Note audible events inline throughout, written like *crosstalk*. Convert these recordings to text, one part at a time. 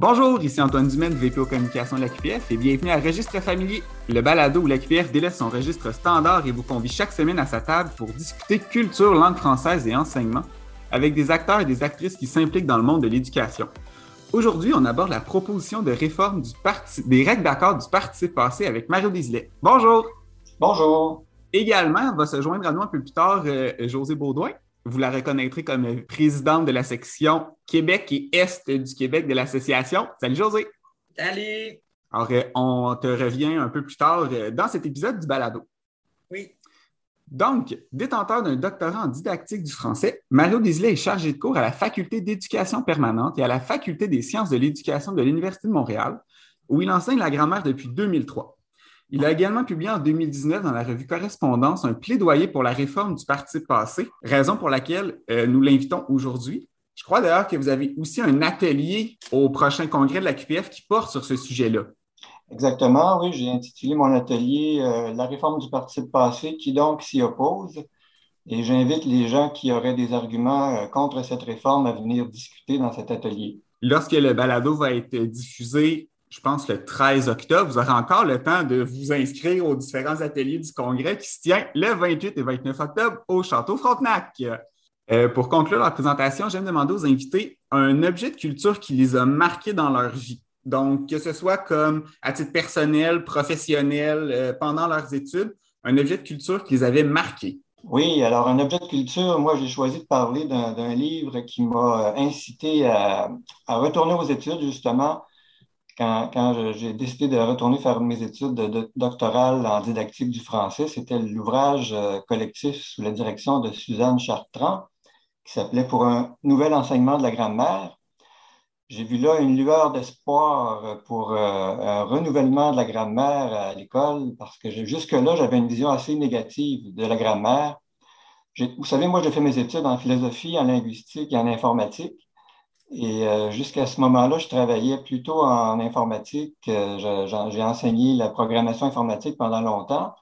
Bonjour, ici Antoine Dumaine, VP aux communications de la QPF et bienvenue à Registre familier, le balado où la QPF délaisse son registre standard et vous convie chaque semaine à sa table pour discuter culture, langue française et enseignement avec des acteurs et des actrices qui s'impliquent dans le monde de l'éducation. Aujourd'hui, on aborde la proposition de réforme du des règles d'accord du participe passé avec Mario Disley. Bonjour! Bonjour! Également, va se joindre à nous un peu plus tard euh, José Baudouin, vous la reconnaîtrez comme présidente de la section Québec et Est du Québec de l'association. Salut José. Salut. Alors, euh, on te revient un peu plus tard euh, dans cet épisode du balado. Oui. Donc, détenteur d'un doctorat en didactique du français, Mario Disley est chargé de cours à la Faculté d'éducation permanente et à la Faculté des sciences de l'éducation de l'Université de Montréal, où il enseigne la grammaire depuis 2003. Il a également publié en 2019 dans la revue Correspondance un plaidoyer pour la réforme du parti passé, raison pour laquelle euh, nous l'invitons aujourd'hui. Je crois d'ailleurs que vous avez aussi un atelier au prochain congrès de la QPF qui porte sur ce sujet-là. Exactement, oui. J'ai intitulé mon atelier euh, La réforme du parti passé qui donc s'y oppose. Et j'invite les gens qui auraient des arguments euh, contre cette réforme à venir discuter dans cet atelier. Lorsque le balado va être diffusé, je pense, le 13 octobre, vous aurez encore le temps de vous inscrire aux différents ateliers du Congrès qui se tient le 28 et 29 octobre au Château Frontenac. Euh, pour conclure la présentation, j'aime demander aux invités un objet de culture qui les a marqués dans leur vie. Donc, que ce soit comme à titre personnel, professionnel, euh, pendant leurs études, un objet de culture qui les avait marqués. Oui, alors un objet de culture, moi j'ai choisi de parler d'un livre qui m'a incité à, retourner aux études justement quand, j'ai décidé de retourner faire mes études de, doctorales en didactique du français, c'était l'ouvrage euh, collectif sous la direction de Suzanne Chartrand, qui s'appelait Pour un nouvel enseignement de la grammaire. J'ai vu là une lueur d'espoir pour euh, un renouvellement de la grammaire à l'école, parce que jusque-là, j'avais une vision assez négative de la grammaire. Vous savez, moi, j'ai fait mes études en philosophie, en linguistique et en informatique. Et euh, jusqu'à ce moment-là, je travaillais plutôt en informatique. Euh, j'ai enseigné la programmation informatique pendant longtemps.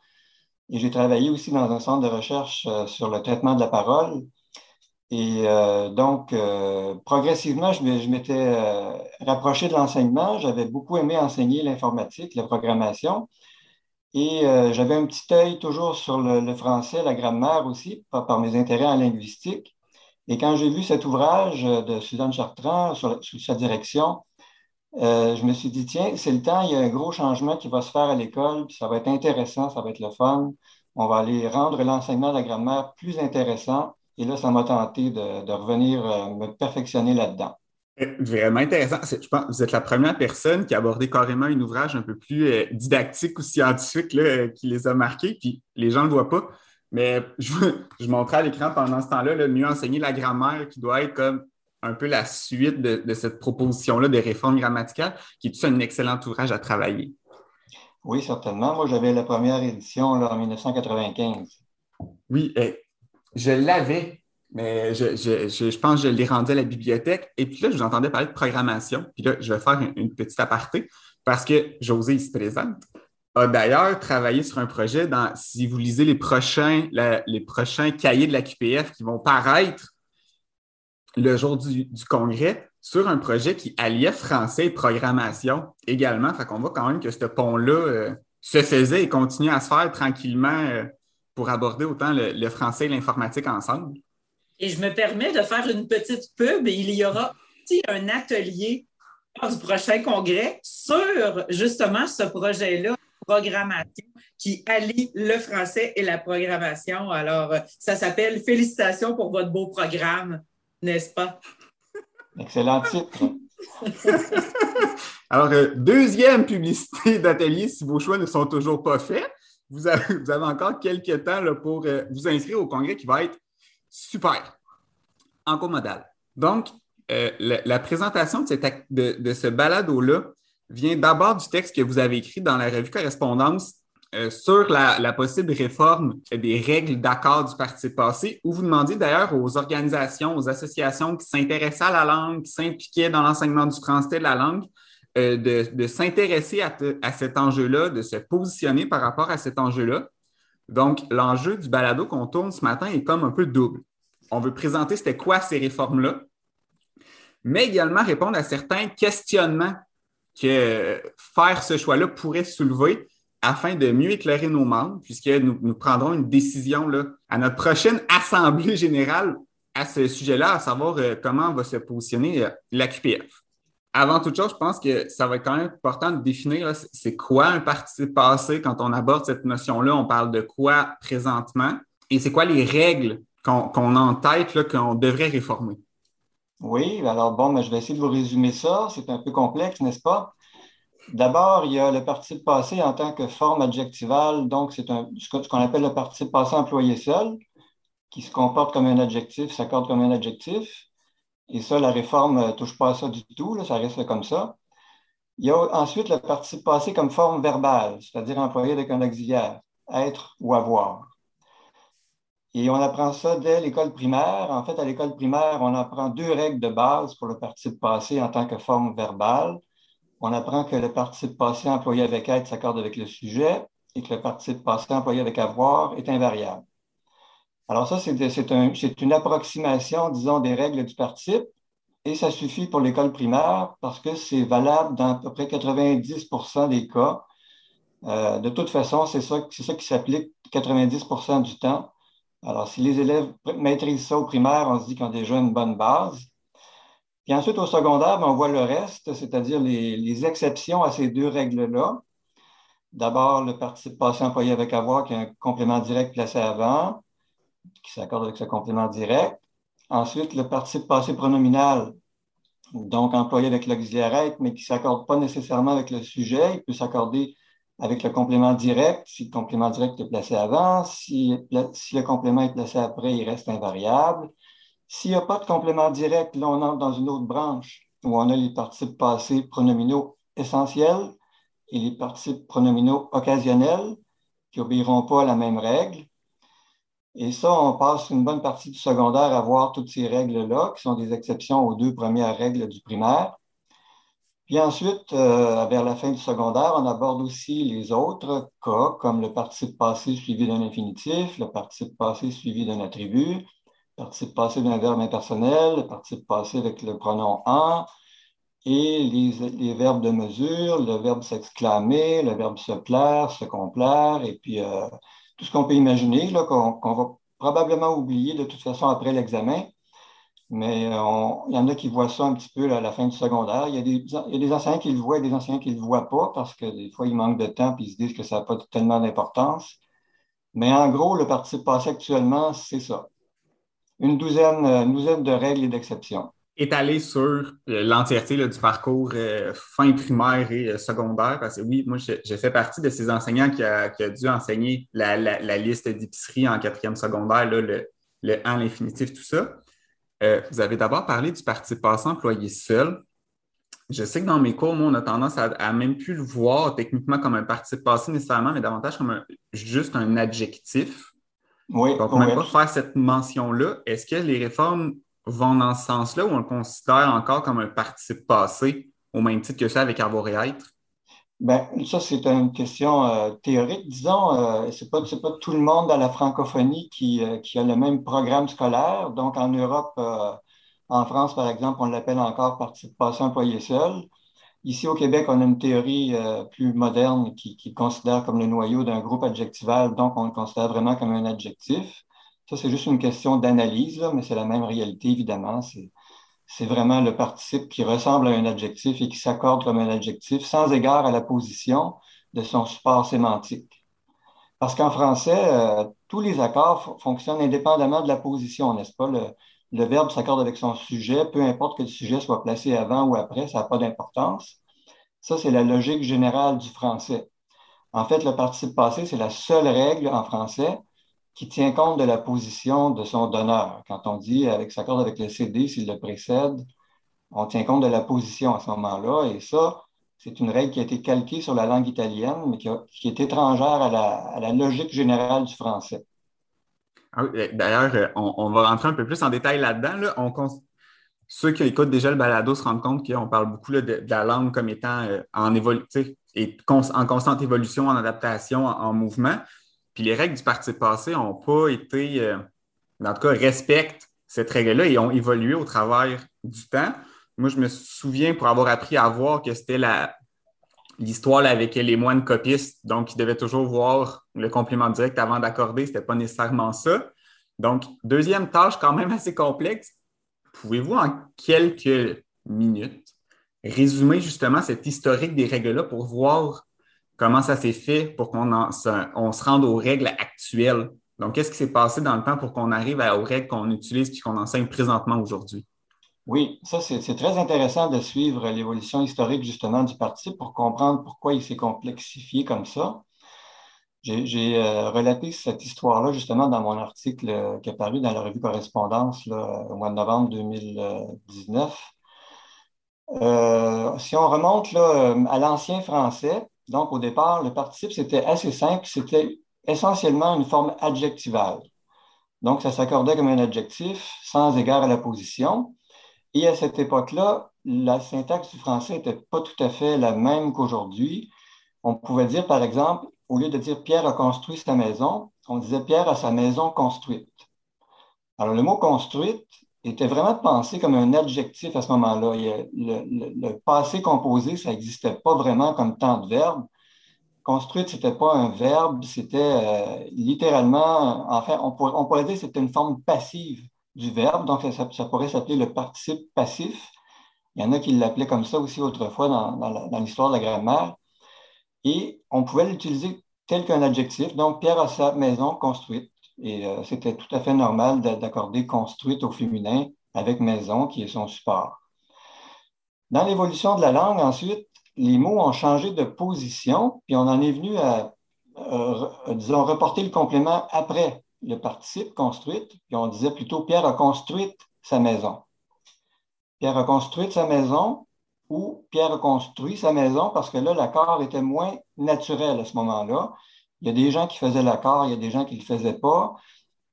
Et j'ai travaillé aussi dans un centre de recherche euh, sur le traitement de la parole. Et donc, progressivement, je m'étais rapproché de l'enseignement. J'avais beaucoup aimé enseigner l'informatique, la programmation. Et j'avais un petit œil toujours sur le, français, la grammaire aussi, par mes intérêts en linguistique. Et quand j'ai vu cet ouvrage de Suzanne Chartrand sous sa direction, euh, je me suis dit, tiens, c'est le temps, il y a un gros changement qui va se faire à l'école, puis ça va être intéressant, ça va être le fun. On va aller rendre l'enseignement de la grammaire plus intéressant. Et là, ça m'a tenté de, revenir euh, me perfectionner là-dedans. Vraiment intéressant. Je pense que vous êtes la première personne qui a abordé carrément un ouvrage un peu plus euh, didactique ou scientifique qui les a marqués, puis les gens ne le voient pas. Mais je, je montrais à l'écran pendant ce temps-là, le mieux enseigner la grammaire qui doit être comme un peu la suite de, cette proposition-là de réforme grammaticale, qui est un excellent ouvrage à travailler. Oui, certainement. Moi, j'avais la première édition en 1995. Oui, eh, je l'avais, mais je, pense que je l'ai rendu à la bibliothèque. Et puis là, je vous entendais parler de programmation. Puis là, je vais faire une, une petite aparté parce que José, il se présente a d'ailleurs travaillé sur un projet dans, si vous lisez les prochains, les prochains cahiers de la QPF qui vont paraître le jour du, congrès, sur un projet qui alliait français et programmation également. Fait qu'on voit quand même que ce pont-là euh, se faisait et continue à se faire tranquillement euh, pour aborder autant le, français et l'informatique ensemble. Et je me permets de faire une petite pub. Il y aura aussi un atelier du prochain congrès sur justement ce projet-là programmation qui allie le français et la programmation. Alors, euh, ça s'appelle Félicitations pour votre beau programme, n'est-ce pas? Excellent titre. *laughs* Alors, euh, deuxième publicité d'atelier, si vos choix ne sont toujours pas faits, vous avez, vous avez encore quelques temps là, pour euh, vous inscrire au congrès qui va être super, en comodal. Donc, la, présentation de, cette, de, de ce balado-là vient d'abord du texte que vous avez écrit dans la revue Correspondance euh, sur la, possible réforme des règles d'accord du parti passé, où vous demandiez d'ailleurs aux organisations, aux associations qui s'intéressaient à la langue, qui s'impliquaient dans l'enseignement du français de la langue, euh, de, s'intéresser à, à, cet enjeu-là, de se positionner par rapport à cet enjeu-là. Donc, l'enjeu du balado qu'on tourne ce matin est comme un peu double. On veut présenter c'était quoi ces réformes-là, mais également répondre à certains questionnements que faire ce choix-là pourrait soulever afin de mieux éclairer nos membres, puisque nous, prendrons une décision là, à notre prochaine *laughs* Assemblée générale à ce sujet-là, à savoir euh, comment va se positionner euh, l'AQPF. Avant toute chose, je pense que ça va être quand même important de définir c'est quoi un participe passé quand on aborde cette notion-là. On parle de quoi présentement? Et c'est quoi les règles qu'on a en tête qu'on devrait réformer? Oui, alors bon, mais je vais essayer de vous résumer ça. C'est un peu complexe, n'est-ce pas? D'abord, il y a le participe passé en tant que forme adjectivale. Donc, c'est ce qu'on appelle le participe passé employé seul, qui se comporte comme un adjectif, s'accorde comme un adjectif. Et ça, la réforme ne touche pas à ça du tout, ça reste comme ça. Il y a ensuite le participe passé comme forme verbale, c'est-à-dire employé avec un auxiliaire, être ou avoir. Et on apprend ça dès l'école primaire. En fait, à l'école primaire, on apprend deux règles de base pour le participe passé en tant que forme verbale. On apprend que le participe passé employé avec être s'accorde avec le sujet et que le participe passé employé avec avoir est invariable. Alors ça, c'est une approximation, disons, des règles du participe, et ça suffit pour l'école primaire parce que c'est valable dans à peu près 90% des cas. Euh, de toute façon, c'est ça, ça qui s'applique 90% du temps. Alors, si les élèves maîtrisent ça au primaire, on se dit qu'ils ont déjà une bonne base. Puis ensuite, au secondaire, ben, on voit le reste, c'est-à-dire les, exceptions à ces deux règles-là. D'abord, le participe passé employé avec avoir, qui est un complément direct placé avant qui s'accorde avec ce complément direct. Ensuite, le participe passé pronominal, donc employé avec l'auxiliaire mais qui ne s'accorde pas nécessairement avec le sujet. Il peut s'accorder avec le complément direct si le complément direct est placé avant. Si, le complément est placé après, il reste invariable. S'il n'y a pas de complément direct, là, on entre dans une autre branche où on a les participes passés pronominaux essentiels et les participes pronominaux occasionnels qui n'obéiront pas à la même règle. Et ça, on passe une bonne partie du secondaire à voir toutes ces règles-là, qui sont des exceptions aux deux premières règles du primaire. Puis ensuite, euh, vers la fin du secondaire, on aborde aussi les autres cas, comme le participe passé suivi d'un infinitif, le participe passé suivi d'un attribut, le participe passé d'un verbe impersonnel, le participe passé avec le pronom en, et les, verbes de mesure, le verbe s'exclamer, le verbe se plaire, se complaire, et puis euh, tout ce qu'on peut imaginer, qu'on va probablement oublier de toute façon après l'examen. Mais euh, il y en a qui voient ça un petit peu à la fin du secondaire. Il y, a des, y a des enseignants qui le voient et des enseignants qui ne le voient pas parce que des fois, ils manquent de temps et ils se disent que ça n'a pas tellement d'importance. Mais en gros, le participe passé actuellement, c'est ça. Une douzaine, une douzaine de règles et d'exceptions étalé sur euh, l'entièreté du parcours euh, fin primaire et euh, secondaire. Parce que oui, moi, j'ai fait partie de ces enseignants qui a, dû enseigner la, liste d'épicerie en quatrième secondaire, le, le en l'infinitif, tout ça. Vous avez d'abord parlé du parti passé employé seul. Je sais que dans mes cours, moi, on a tendance à, même plus le voir techniquement comme un parti passé nécessairement, mais davantage comme juste un adjectif. Oui, Donc, on ne pas faire cette mention-là. Est-ce que les réformes vont dans ce sens-là ou on le considère encore comme un participe passé au même titre que ça avec avoir et être? Ben, ça, c'est une question euh, théorique. Disons, euh, c'est pas, pas tout le monde dans la francophonie qui, euh, qui a le même programme scolaire. Donc, en Europe, euh, en France, par exemple, on l'appelle encore participe passé employé seul. Ici, au Québec, on a une théorie plus moderne qui, qui considère comme le noyau d'un groupe adjectival, donc on le considère vraiment comme un adjectif. Ça, c'est juste une question d'analyse, mais c'est la même réalité, évidemment. C'est vraiment le participe qui ressemble à un adjectif et qui s'accorde comme un adjectif sans égard à la position de son support sémantique. Parce qu'en français, euh, tous les accords fonctionnent indépendamment de la position, n'est-ce pas? Le, le verbe s'accorde avec son sujet, peu importe que le sujet soit placé avant ou après, ça n'a pas d'importance. Ça, c'est la logique générale du français. En fait, le participe passé, c'est la seule règle en français qui tient compte de la position de son donneur. Quand on dit avec s'accorde avec le CD s'il le précède, on tient compte de la position à ce moment-là. Et ça, c'est une règle qui a été calquée sur la langue italienne, mais qui, est étrangère à la, logique générale du français. Ah d'ailleurs, euh, on, va rentrer un peu plus en détail là-dedans. Ceux qui écoutent déjà le balado se rendent compte qu'on parle beaucoup de, la langue comme étant euh, en, et en constante évolution, en adaptation, en mouvement. Puis les règles du parti passé n'ont pas été, euh, en tout cas, respectent cette règle-là et ont évolué au travers du temps. moi, je me souviens pour avoir appris à voir que c'était l'histoire avec les moines copistes, donc ils devaient toujours voir le complément direct avant d'accorder, ce n'était pas nécessairement ça. Donc, deuxième tâche quand même assez complexe. Pouvez-vous en quelques minutes résumer justement cet historique des règles-là pour voir comment ça s'est fait pour qu'on se rende aux règles actuelles? Donc, qu'est-ce qui s'est passé dans le temps pour qu'on arrive aux règles qu'on utilise et qu'on enseigne présentement aujourd'hui? Oui, ça, c'est très intéressant de suivre l'évolution historique justement du parti pour comprendre pourquoi il s'est complexifié comme ça. J'ai euh, relaté cette histoire-là justement dans mon article qui est paru dans la revue Correspondance au mois de novembre 2019. Euh, si on remonte à l'ancien français, donc au départ, le participe, c'était assez simple, c'était essentiellement une forme adjectivale. Donc, ça s'accordait comme un adjectif sans égard à la position. Et à cette époque-là, la syntaxe du français n'était pas tout à fait la même qu'aujourd'hui. On pouvait dire, par exemple, au lieu de dire Pierre a construit sa maison, on disait Pierre a sa maison construite. Alors, le mot construite était vraiment pensé comme un adjectif à ce moment-là. Le, passé composé, ça n'existait pas vraiment comme temps de verbe. Construite, ce n'était pas un verbe, c'était euh, littéralement, enfin, on, pourrait dire que c'était une forme passive du verbe, donc ça, pourrait s'appeler le participe passif. Il y en a qui l'appelaient comme ça aussi autrefois dans, l'histoire de la grammaire. Et on pouvait l'utiliser tel qu'un adjectif. Donc, Pierre a sa maison construite. Et euh, c'était tout à fait normal d'accorder construite au féminin avec maison, qui est son support. Dans l'évolution de la langue, ensuite, les mots ont changé de position, puis on en est venu à, euh, disons, reporter le complément après le participe construite, puis on disait plutôt Pierre a construit sa maison. Pierre a construit sa maison ou Pierre a construit sa maison parce que là, l'accord était moins naturel à ce moment-là. Il y a des gens qui faisaient l'accord, il y a des gens qui ne le faisaient pas.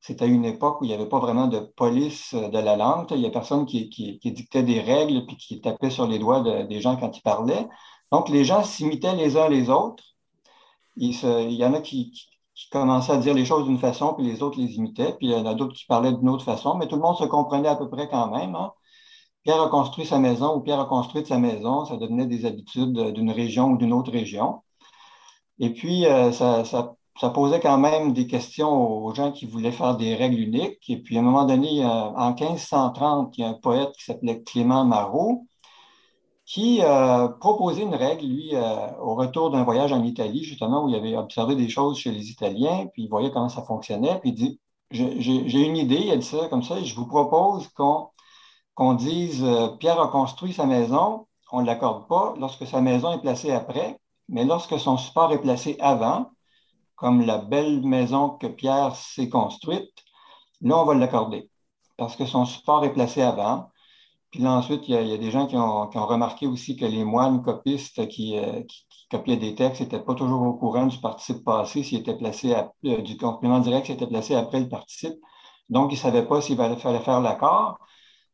C'était une époque où il n'y avait pas vraiment de police de la langue. Il y a personne qui, dictait des règles puis qui tapait sur les doigts des gens quand ils parlaient. Donc, les gens s'imitaient les uns les autres. Il, y en a qui, commençaient à dire les choses d'une façon, puis les autres les imitaient, puis il y en a d'autres qui parlaient d'une autre façon, mais tout le monde se comprenait à peu près quand même. Hein. Pierre a construit sa maison ou Pierre a construit sa maison, ça devenait des habitudes d'une région ou d'une autre région. Et puis, euh, ça, ça, posait quand même des questions aux gens qui voulaient faire des règles uniques. Et puis, à un moment donné, en 1530, il y a un poète qui s'appelait Clément Marot, qui euh, proposait une règle, lui, euh, au retour d'un voyage en Italie, justement, où il avait observé des choses chez les Italiens, puis il voyait comment ça fonctionnait, puis il dit, j'ai une idée, il a dit ça comme ça, je vous propose qu'on dise, euh, Pierre a construit sa maison, on ne l'accorde pas lorsque sa maison est placée après, mais lorsque son support est placé avant, comme la belle maison que Pierre s'est construite, là, on va l'accorder, parce que son support est placé avant. Puis là, ensuite, il y, a, des gens qui ont, remarqué aussi que les moines copistes euh, qui, copiaient des textes n'étaient pas toujours au courant du participe passé, s'il était placé euh, du complément direct, s'il était placé après le participe. Donc, ils ne savaient pas s'il fallait faire l'accord.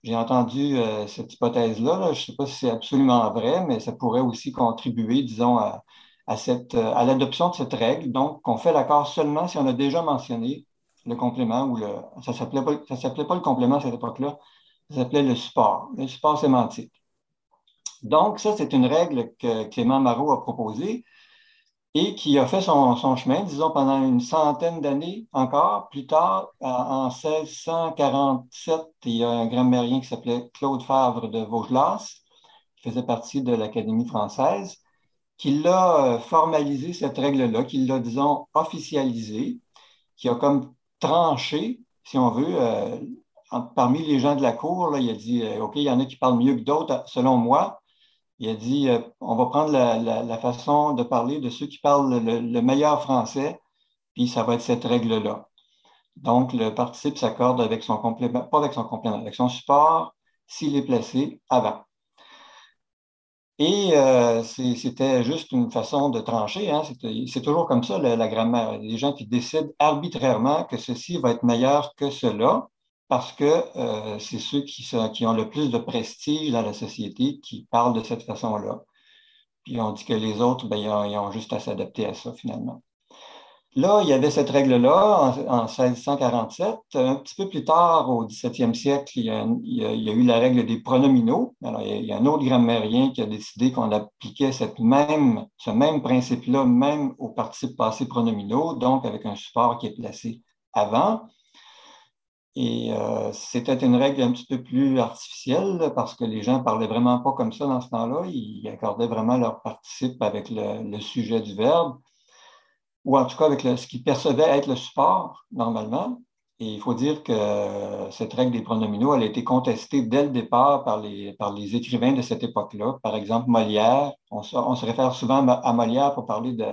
J'ai entendu euh, cette hypothèse-là. Je ne sais pas si c'est absolument vrai, mais ça pourrait aussi contribuer, disons, à, à l'adoption de cette règle. Donc, qu'on fait l'accord seulement si on a déjà mentionné le complément ou le. Ça ne s'appelait pas le complément à cette époque-là, ça s'appelait le support, le support sémantique. Donc, ça, c'est une règle que Clément Marot a proposée et qui a fait son, chemin, disons, pendant une centaine d'années encore. Plus tard, en 1647, il y a un grammairien qui s'appelait Claude Favre de Vaugelas, qui faisait partie de l'Académie française, qui l'a euh, formalisé, cette règle-là, qui l'a, disons, officialisée, qui a comme tranché, si on veut, euh, parmi les gens de la cour, il a dit euh, OK, il y en a qui parlent mieux que d'autres, selon moi. Il a dit euh, on va prendre la, façon de parler de ceux qui parlent le, meilleur français, puis ça va être cette règle-là. Donc, le participe s'accorde avec son complément, pas avec son complément, avec son support s'il est placé avant. Et euh, c'était juste une façon de trancher. Hein. C'est toujours comme ça, la, la grammaire. Il y a des gens qui décident arbitrairement que ceci va être meilleur que cela parce que euh, c'est ceux qui, ont le plus de prestige dans la société qui parlent de cette façon-là. Puis on dit que les autres, ben, ils, ont, juste à s'adapter à ça finalement. Là, il y avait cette règle-là en, 1647. Un petit peu plus tard, au 17e siècle, il y, a, eu la règle des pronominaux. Alors, il y a, un autre grammairien qui a décidé qu'on appliquait ce même principe-là même aux participes passés pronominaux, donc avec un support qui est placé avant. Et euh, c'était une règle un petit peu plus artificielle parce que les gens parlaient vraiment pas comme ça dans ce temps-là. Ils accordaient vraiment leur participe avec le sujet du verbe ou en tout cas avec ce qu'ils percevaient être le support normalement. Et il faut dire que cette règle des pronominaux, elle a été contestée dès le départ par les, par les écrivains de cette époque-là. Par exemple, Molière, on se, réfère souvent à Molière pour parler de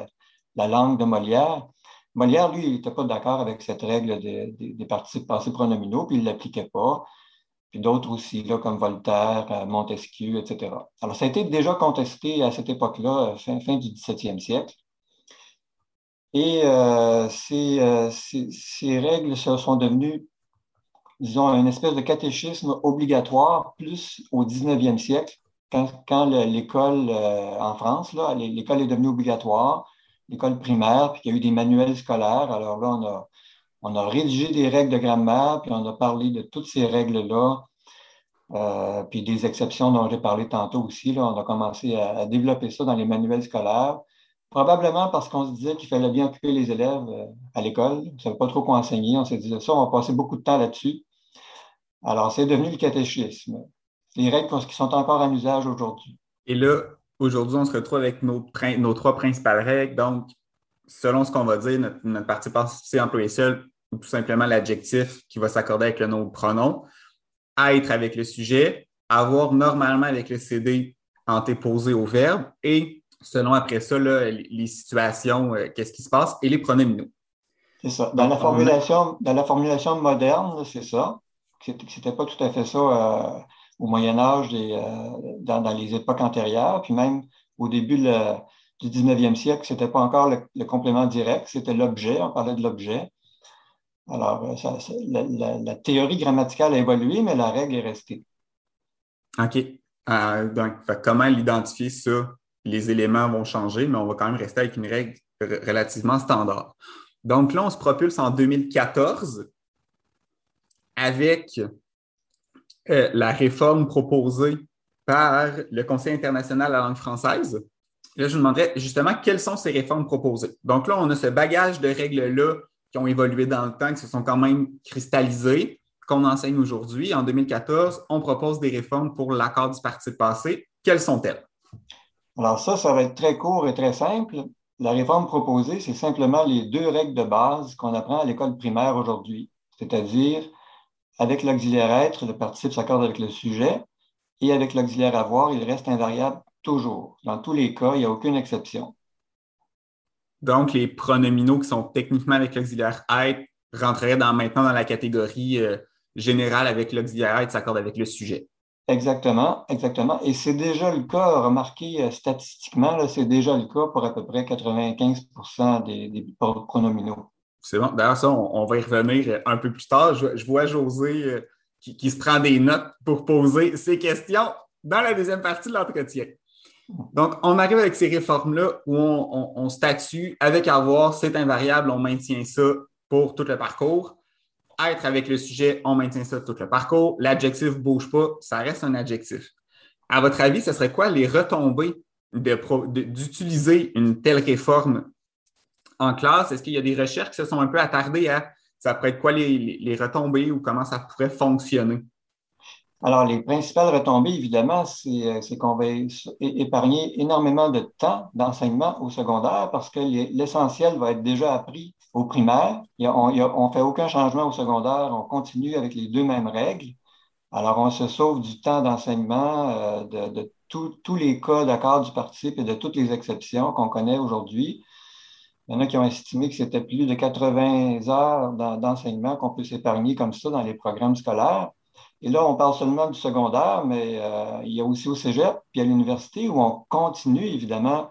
la langue de Molière. Molière, lui, il n'était pas d'accord avec cette règle des, des participes passés pronominaux, puis il ne l'appliquait pas. Puis d'autres aussi, comme Voltaire, euh, Montesquieu, etc. Alors, ça a été déjà contesté à cette époque-là, fin, fin du 17e siècle. Et euh, euh, ces, règles sont devenues, disons, une espèce de catéchisme obligatoire, plus au 19e siècle, quand, l'école euh, en France, l'école est devenue obligatoire, l'école primaire, puis il y a eu des manuels scolaires. Alors là, on a, on a rédigé des règles de grammaire, puis on a parlé de toutes ces règles-là, puis des exceptions dont j'ai parlé tantôt aussi. Là, on a commencé à développer ça dans les manuels scolaires. Probablement parce qu'on se disait qu'il fallait bien occuper les élèves euh, à l'école. On ne savait pas trop quoi enseigner. On s'est dit ça, on va passer beaucoup de temps là-dessus. Alors, c'est devenu le catéchisme. Les règles qui sont encore en usage aujourd'hui. Et là, aujourd'hui, on se retrouve avec nos, nos, trois principales règles. Donc, selon ce qu'on va dire, notre, partie passée employée seul, ou tout simplement l'adjectif qui va s'accorder avec le nom de pronom, être avec le sujet, avoir normalement avec le CD antéposé au verbe et selon après ça les situations, euh, qu'est-ce qui se passe, et les pronominaux. C'est ça. Dans la, formulation, dans la formulation moderne, c'est ça. Ce n'était pas tout à fait ça euh, au Moyen Âge et euh, dans, les époques antérieures. Puis même au début du 19e siècle, ce n'était pas encore le, complément direct, c'était l'objet, on parlait de l'objet. Alors, la, théorie grammaticale a évolué, mais la règle est restée. OK. donc, comment l'identifier ça les éléments vont changer, mais on va quand même rester avec une règle relativement standard. Donc là, on se propulse en 2014 avec euh, la réforme proposée par le Conseil international de la langue française. Là, je vous demanderais justement quelles sont ces réformes proposées? Donc là, on a ce bagage de règles-là qui ont évolué dans le temps, qui se sont quand même cristallisées, qu'on enseigne aujourd'hui. En 2014, on propose des réformes pour l'accord du parti passé. Quelles sont-elles? Alors ça, ça va être très court et très simple. La réforme proposée, c'est simplement les deux règles de base qu'on apprend à l'école primaire aujourd'hui, c'est-à-dire avec l'auxiliaire être, le participe s'accorde avec le sujet, et avec l'auxiliaire avoir, il reste invariable toujours. Dans tous les cas, il n'y a aucune exception. Donc, les pronominaux qui sont techniquement avec l'auxiliaire être rentreraient dans, maintenant dans la catégorie euh, générale avec l'auxiliaire être s'accorde avec le sujet. Exactement, exactement. Et c'est déjà le cas, remarquez euh, statistiquement, c'est déjà le cas pour à peu près 95 des, des pronominaux. C'est bon. D'ailleurs, ça, on, va y revenir un peu plus tard. Je, vois José euh, qui, se prend des notes pour poser ses questions dans la deuxième partie de l'entretien. Donc, on arrive avec ces réformes-là où on, on statue avec avoir, c'est invariable, on maintient ça pour tout le parcours être avec le sujet, on maintient ça tout le parcours. L'adjectif ne bouge pas, ça reste un adjectif. À votre avis, ce serait quoi les retombées d'utiliser une telle réforme en classe? Est-ce qu'il y a des recherches qui se sont un peu attardées à ça pourrait être quoi les, retombées ou comment ça pourrait fonctionner? Alors, les principales retombées, évidemment, c'est euh, qu'on va épargner énormément de temps d'enseignement au secondaire parce que l'essentiel va être déjà appris au primaire. on ne fait aucun changement au secondaire, on continue avec les deux mêmes règles. Alors, on se sauve du temps d'enseignement euh, de, tous les cas d'accord du participe et de toutes les exceptions qu'on connaît aujourd'hui. Il y en a qui ont estimé que c'était plus de 80 heures d'enseignement qu'on peut s'épargner comme ça dans les programmes scolaires. Et là, on parle seulement du secondaire, mais euh, il y a aussi au cégep, puis à l'université, où on continue évidemment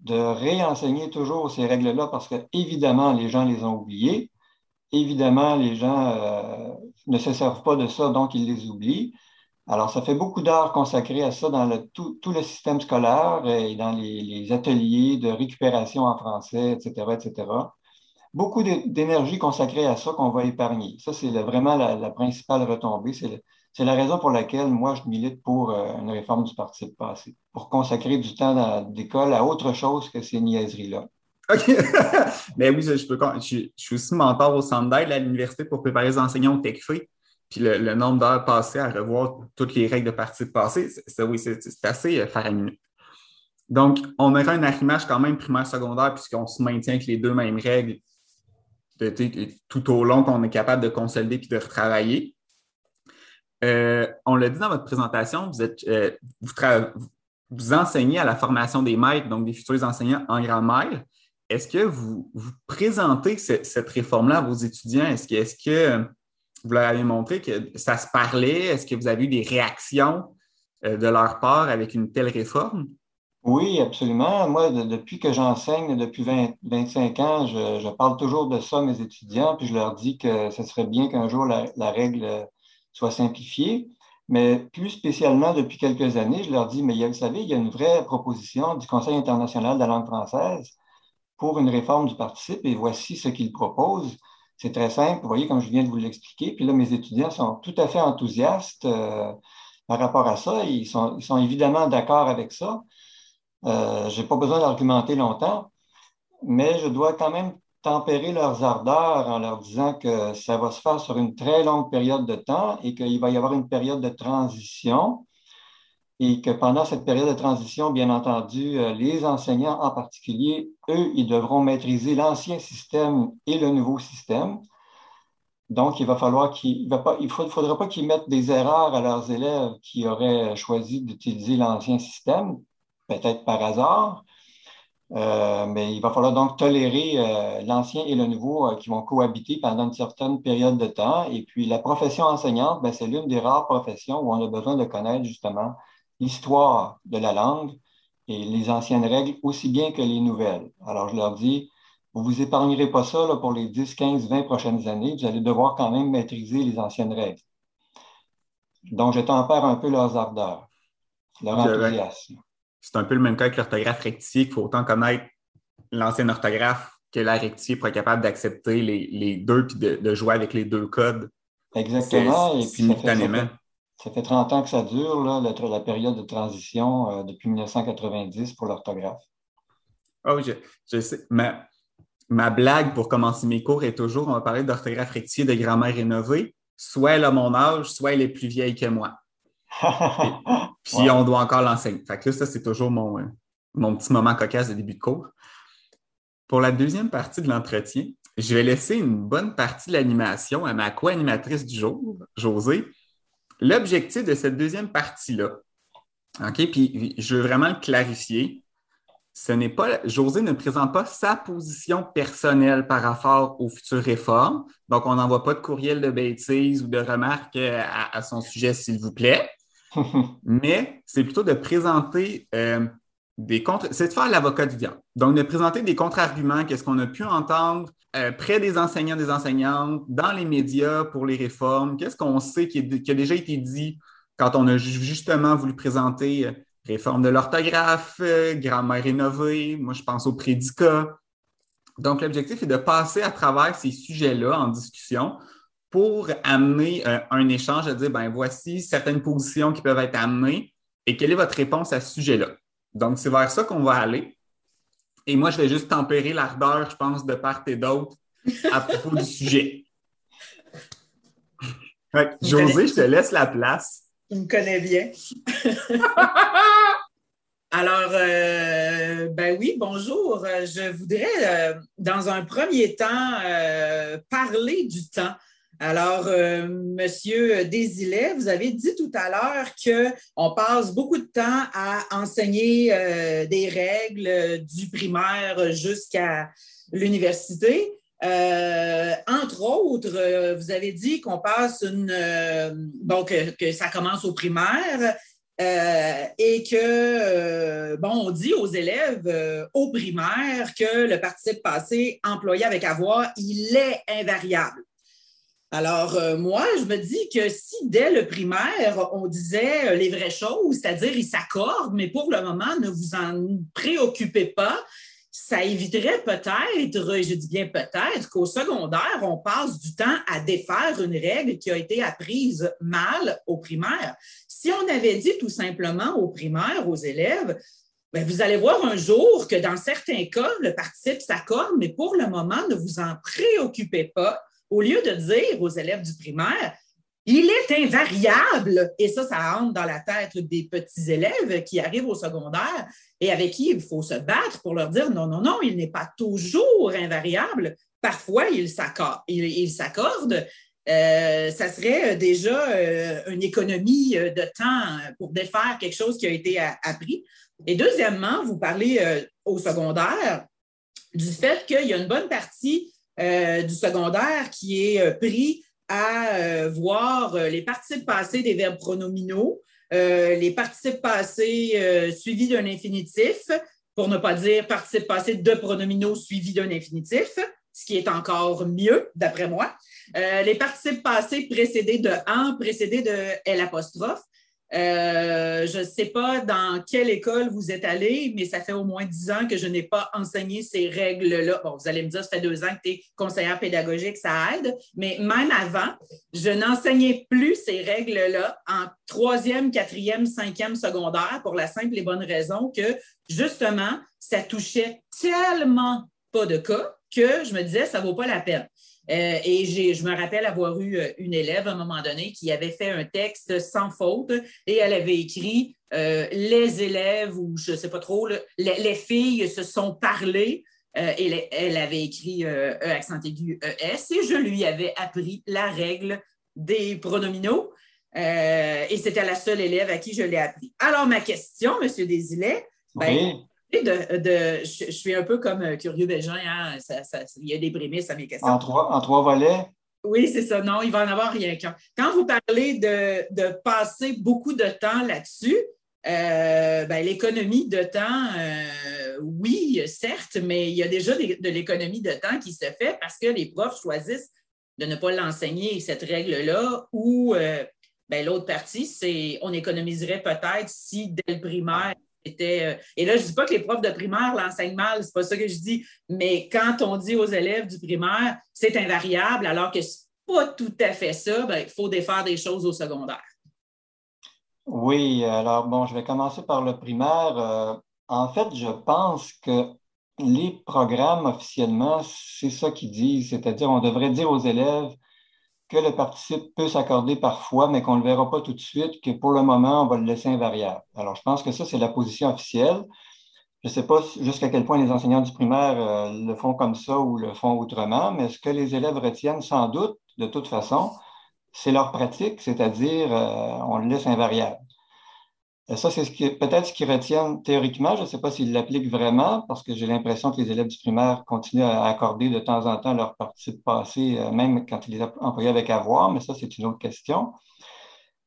de réenseigner toujours ces règles-là parce que, évidemment, les gens les ont oubliées. Évidemment, les gens euh, ne se servent pas de ça, donc ils les oublient. Alors, ça fait beaucoup d'heures consacrées à ça dans tout, le système scolaire et dans les, ateliers de récupération en français, etc., etc. beaucoup d'énergie consacrée à ça qu'on va épargner. Ça, c'est vraiment la, principale retombée. C'est la raison pour laquelle moi, je milite pour euh, une réforme du parti passé, pour consacrer du temps d'école à autre chose que ces niaiseries-là. OK. *laughs* Mais oui, je, peux, je, suis aussi mentor au centre d'aide à l'université pour préparer les enseignants au TechFree. Puis le, nombre d'heures passées à revoir toutes les règles de partie passé, c'est, oui, assez euh, faramineux. Donc, on aura un arrimage quand même primaire-secondaire puisqu'on se maintient avec les deux mêmes règles tout au long qu'on est capable de consolider puis de retravailler. Euh, on l'a dit dans votre présentation, vous, êtes, euh, vous, enseignez à la formation des maîtres, donc des futurs enseignants en grammaire. Est-ce que vous, présentez cette réforme-là à vos étudiants? Est-ce que, est que, vous leur avez montré que ça se parlait? Est-ce que vous avez eu des réactions euh, de leur part avec une telle réforme? Oui, absolument. Moi, depuis que j'enseigne, depuis 25 ans, je, parle toujours de ça à mes étudiants, puis je leur dis que ce serait bien qu'un jour la, règle soit simplifiée. Mais plus spécialement, depuis quelques années, je leur dis, mais vous savez, il y a une vraie proposition du Conseil international de la langue française pour une réforme du participe, et voici ce qu'il propose. C'est très simple, vous voyez, comme je viens de vous l'expliquer. Puis là, mes étudiants sont tout à fait enthousiastes euh, par rapport à ça. ils sont évidemment d'accord avec ça. Euh, je n'ai pas besoin d'argumenter longtemps, mais je dois quand même tempérer leurs ardeurs en leur disant que ça va se faire sur une très longue période de temps et qu'il va y avoir une période de transition et que pendant cette période de transition, bien entendu, euh, les enseignants en particulier, eux, ils devront maîtriser l'ancien système et le nouveau système. Donc, il va falloir faudra pas qu'ils mettent des erreurs à leurs élèves qui auraient choisi d'utiliser l'ancien système peut-être par hasard. Euh, mais il va falloir donc tolérer euh, l'ancien et le nouveau euh, qui vont cohabiter pendant une certaine période de temps. Et puis la profession enseignante, ben, c'est l'une des rares professions où on a besoin de connaître justement l'histoire de la langue et les anciennes règles aussi bien que les nouvelles. Alors je leur dis, vous vous épargnerez pas ça pour les 10, 15, 20 prochaines années. Vous allez devoir quand même maîtriser les anciennes règles. Donc je tempère un peu leurs ardeurs, leur enthousiasme c'est un peu le même cas avec l'orthographe rectifiée, qu'il faut autant connaître l'ancienne orthographe que la rectifiée pour être capable d'accepter les, deux puis de, jouer avec les deux codes. Exactement. Et simultanément. Ça fait, 30 ans que ça dure, là, la, période de transition euh, depuis 1990 pour l'orthographe. Oh, je, je sais. Ma, ma, blague pour commencer mes cours est toujours on va parler d'orthographe rectifiée, de grammaire rénovée. Soit elle a mon âge, soit elle est plus vieille que moi. *laughs* puis on doit encore l'enseigner. Fait que ça, c'est toujours mon, euh, mon petit moment cocasse de début de cours. Pour la deuxième partie de l'entretien, je vais laisser une bonne partie de l'animation à ma co-animatrice du jour, José. L'objectif de cette deuxième partie-là, OK, puis je veux vraiment le clarifier. Ce n'est pas, José ne présente pas sa position personnelle par rapport aux futures réformes. Donc, on n'envoie pas de courriel de bêtises ou de remarques à son sujet, s'il vous plaît. *laughs* mais c'est plutôt de présenter euh, C'est de faire l'avocat du diable. Donc, de présenter des contre-arguments, qu'est-ce qu'on a pu entendre euh, près des enseignants, des enseignantes, dans les médias pour les réformes, qu'est-ce qu'on sait qui, a déjà été dit quand on a justement voulu présenter euh, réforme de l'orthographe, grammaire rénovée, moi je pense au prédicat. Donc, l'objectif est de passer à travers ces sujets-là en discussion pour amener euh, un échange à dire, ben voici certaines positions qui peuvent être amenées et quelle est votre réponse à ce sujet-là. Donc, c'est vers ça qu'on va aller. Et moi, je vais juste tempérer l'ardeur, je pense, de part et d'autre à propos du sujet. José, je te laisse la place. Il me connaît bien. *laughs* Alors, euh, ben oui, bonjour. Je voudrais, euh, dans un premier temps, parler du temps. Alors, euh, Monsieur Désilet, vous avez dit tout à l'heure qu'on passe beaucoup de temps à enseigner euh, des règles du primaire jusqu'à l'université. Euh, entre autres, vous avez dit qu'on passe une bon que, que, ça commence au primaire et que bon, on dit aux élèves au primaire que le participe passé employé avec avoir, il est invariable. Alors, euh, moi, je me dis que si dès le primaire, on disait euh, les vraies choses, c'est-à-dire ils s'accordent, mais pour le moment, ne vous en préoccupez pas, ça éviterait peut-être, je dis bien peut-être, qu'au secondaire, on passe du temps à défaire une règle qui a été apprise mal au primaire. Si on avait dit tout simplement au primaire, aux élèves, ben, vous allez voir un jour que dans certains cas, le participe s'accorde, mais pour le moment, ne vous en préoccupez pas. Au lieu de dire aux élèves du primaire, il est invariable, et ça, ça entre dans la tête des petits élèves qui arrivent au secondaire et avec qui il faut se battre pour leur dire non, non, non, il n'est pas toujours invariable. Parfois, il s'accorde. Euh, ça serait déjà euh, une économie de temps pour défaire quelque chose qui a été appris. Et deuxièmement, vous parlez euh, au secondaire du fait qu'il y a une bonne partie euh, du secondaire qui est euh, pris à voir les participes passés des verbes pronominaux, les participes passés suivis d'un infinitif, pour ne pas dire participes passés de pronominaux suivis d'un infinitif, ce qui est encore mieux, d'après moi. les participes passés précédés de en, précédés de L apostrophe, euh, je ne sais pas dans quelle école vous êtes allé, mais ça fait au moins dix ans que je n'ai pas enseigné ces règles-là. Bon, vous allez me dire, ça fait deux ans que tu es conseillère pédagogique, ça aide, mais même avant, je n'enseignais plus ces règles-là en troisième, quatrième, cinquième secondaire pour la simple et bonne raison que, justement, ça touchait tellement pas de cas que je me disais, ça ne vaut pas la peine. Euh, et je me rappelle avoir eu euh, une élève à un moment donné qui avait fait un texte sans faute et elle avait écrit euh, Les élèves ou je ne sais pas trop, les, filles se sont parlées. et elle avait écrit E accent aigu ES et je lui avais appris la règle des pronominaux. et c'était la seule élève à qui je l'ai appris. Alors, ma question, M. Desilets, ben, de, je, suis un peu comme euh, Curieux Bégin, hein? il y a des prémices à mes questions. En trois, en trois volets? Oui, c'est ça. Non, il va en avoir rien qu'un. Quand vous parlez de, passer beaucoup de temps là-dessus, euh, ben, l'économie de temps, euh, oui, certes, mais il y a déjà de l'économie de temps qui se fait parce que les profs choisissent de ne pas l'enseigner, cette règle-là, ou ben, l'autre partie, c'est on économiserait peut-être si dès le primaire, euh, et là, je ne dis pas que les profs de primaire l'enseignent mal, c'est pas ça que je dis, mais quand on dit aux élèves du primaire, c'est invariable, alors que ce n'est pas tout à fait ça, ben, il faut défaire des choses au secondaire. Oui, alors bon, je vais commencer par le primaire. Euh, en fait, je pense que les programmes officiellement, c'est ça qu'ils disent, c'est-à-dire on devrait dire aux élèves que le participe peut s'accorder parfois, mais qu'on ne le verra pas tout de suite, que pour le moment, on va le laisser invariable. Alors, je pense que ça, c'est la position officielle. Je ne sais pas jusqu'à quel point les enseignants du primaire euh, le font comme ça ou le font autrement, mais ce que les élèves retiennent sans doute, de toute façon, c'est leur pratique, c'est-à-dire euh, on le laisse invariable. Euh, ça, c'est ce peut-être ce qu'ils retiennent théoriquement. Je ne sais pas s'ils l'appliquent vraiment, parce que j'ai l'impression que les élèves du primaire continuent à accorder de temps en temps leur participe passé, euh, même quand ils les employés avec avoir, mais ça, c'est une autre question.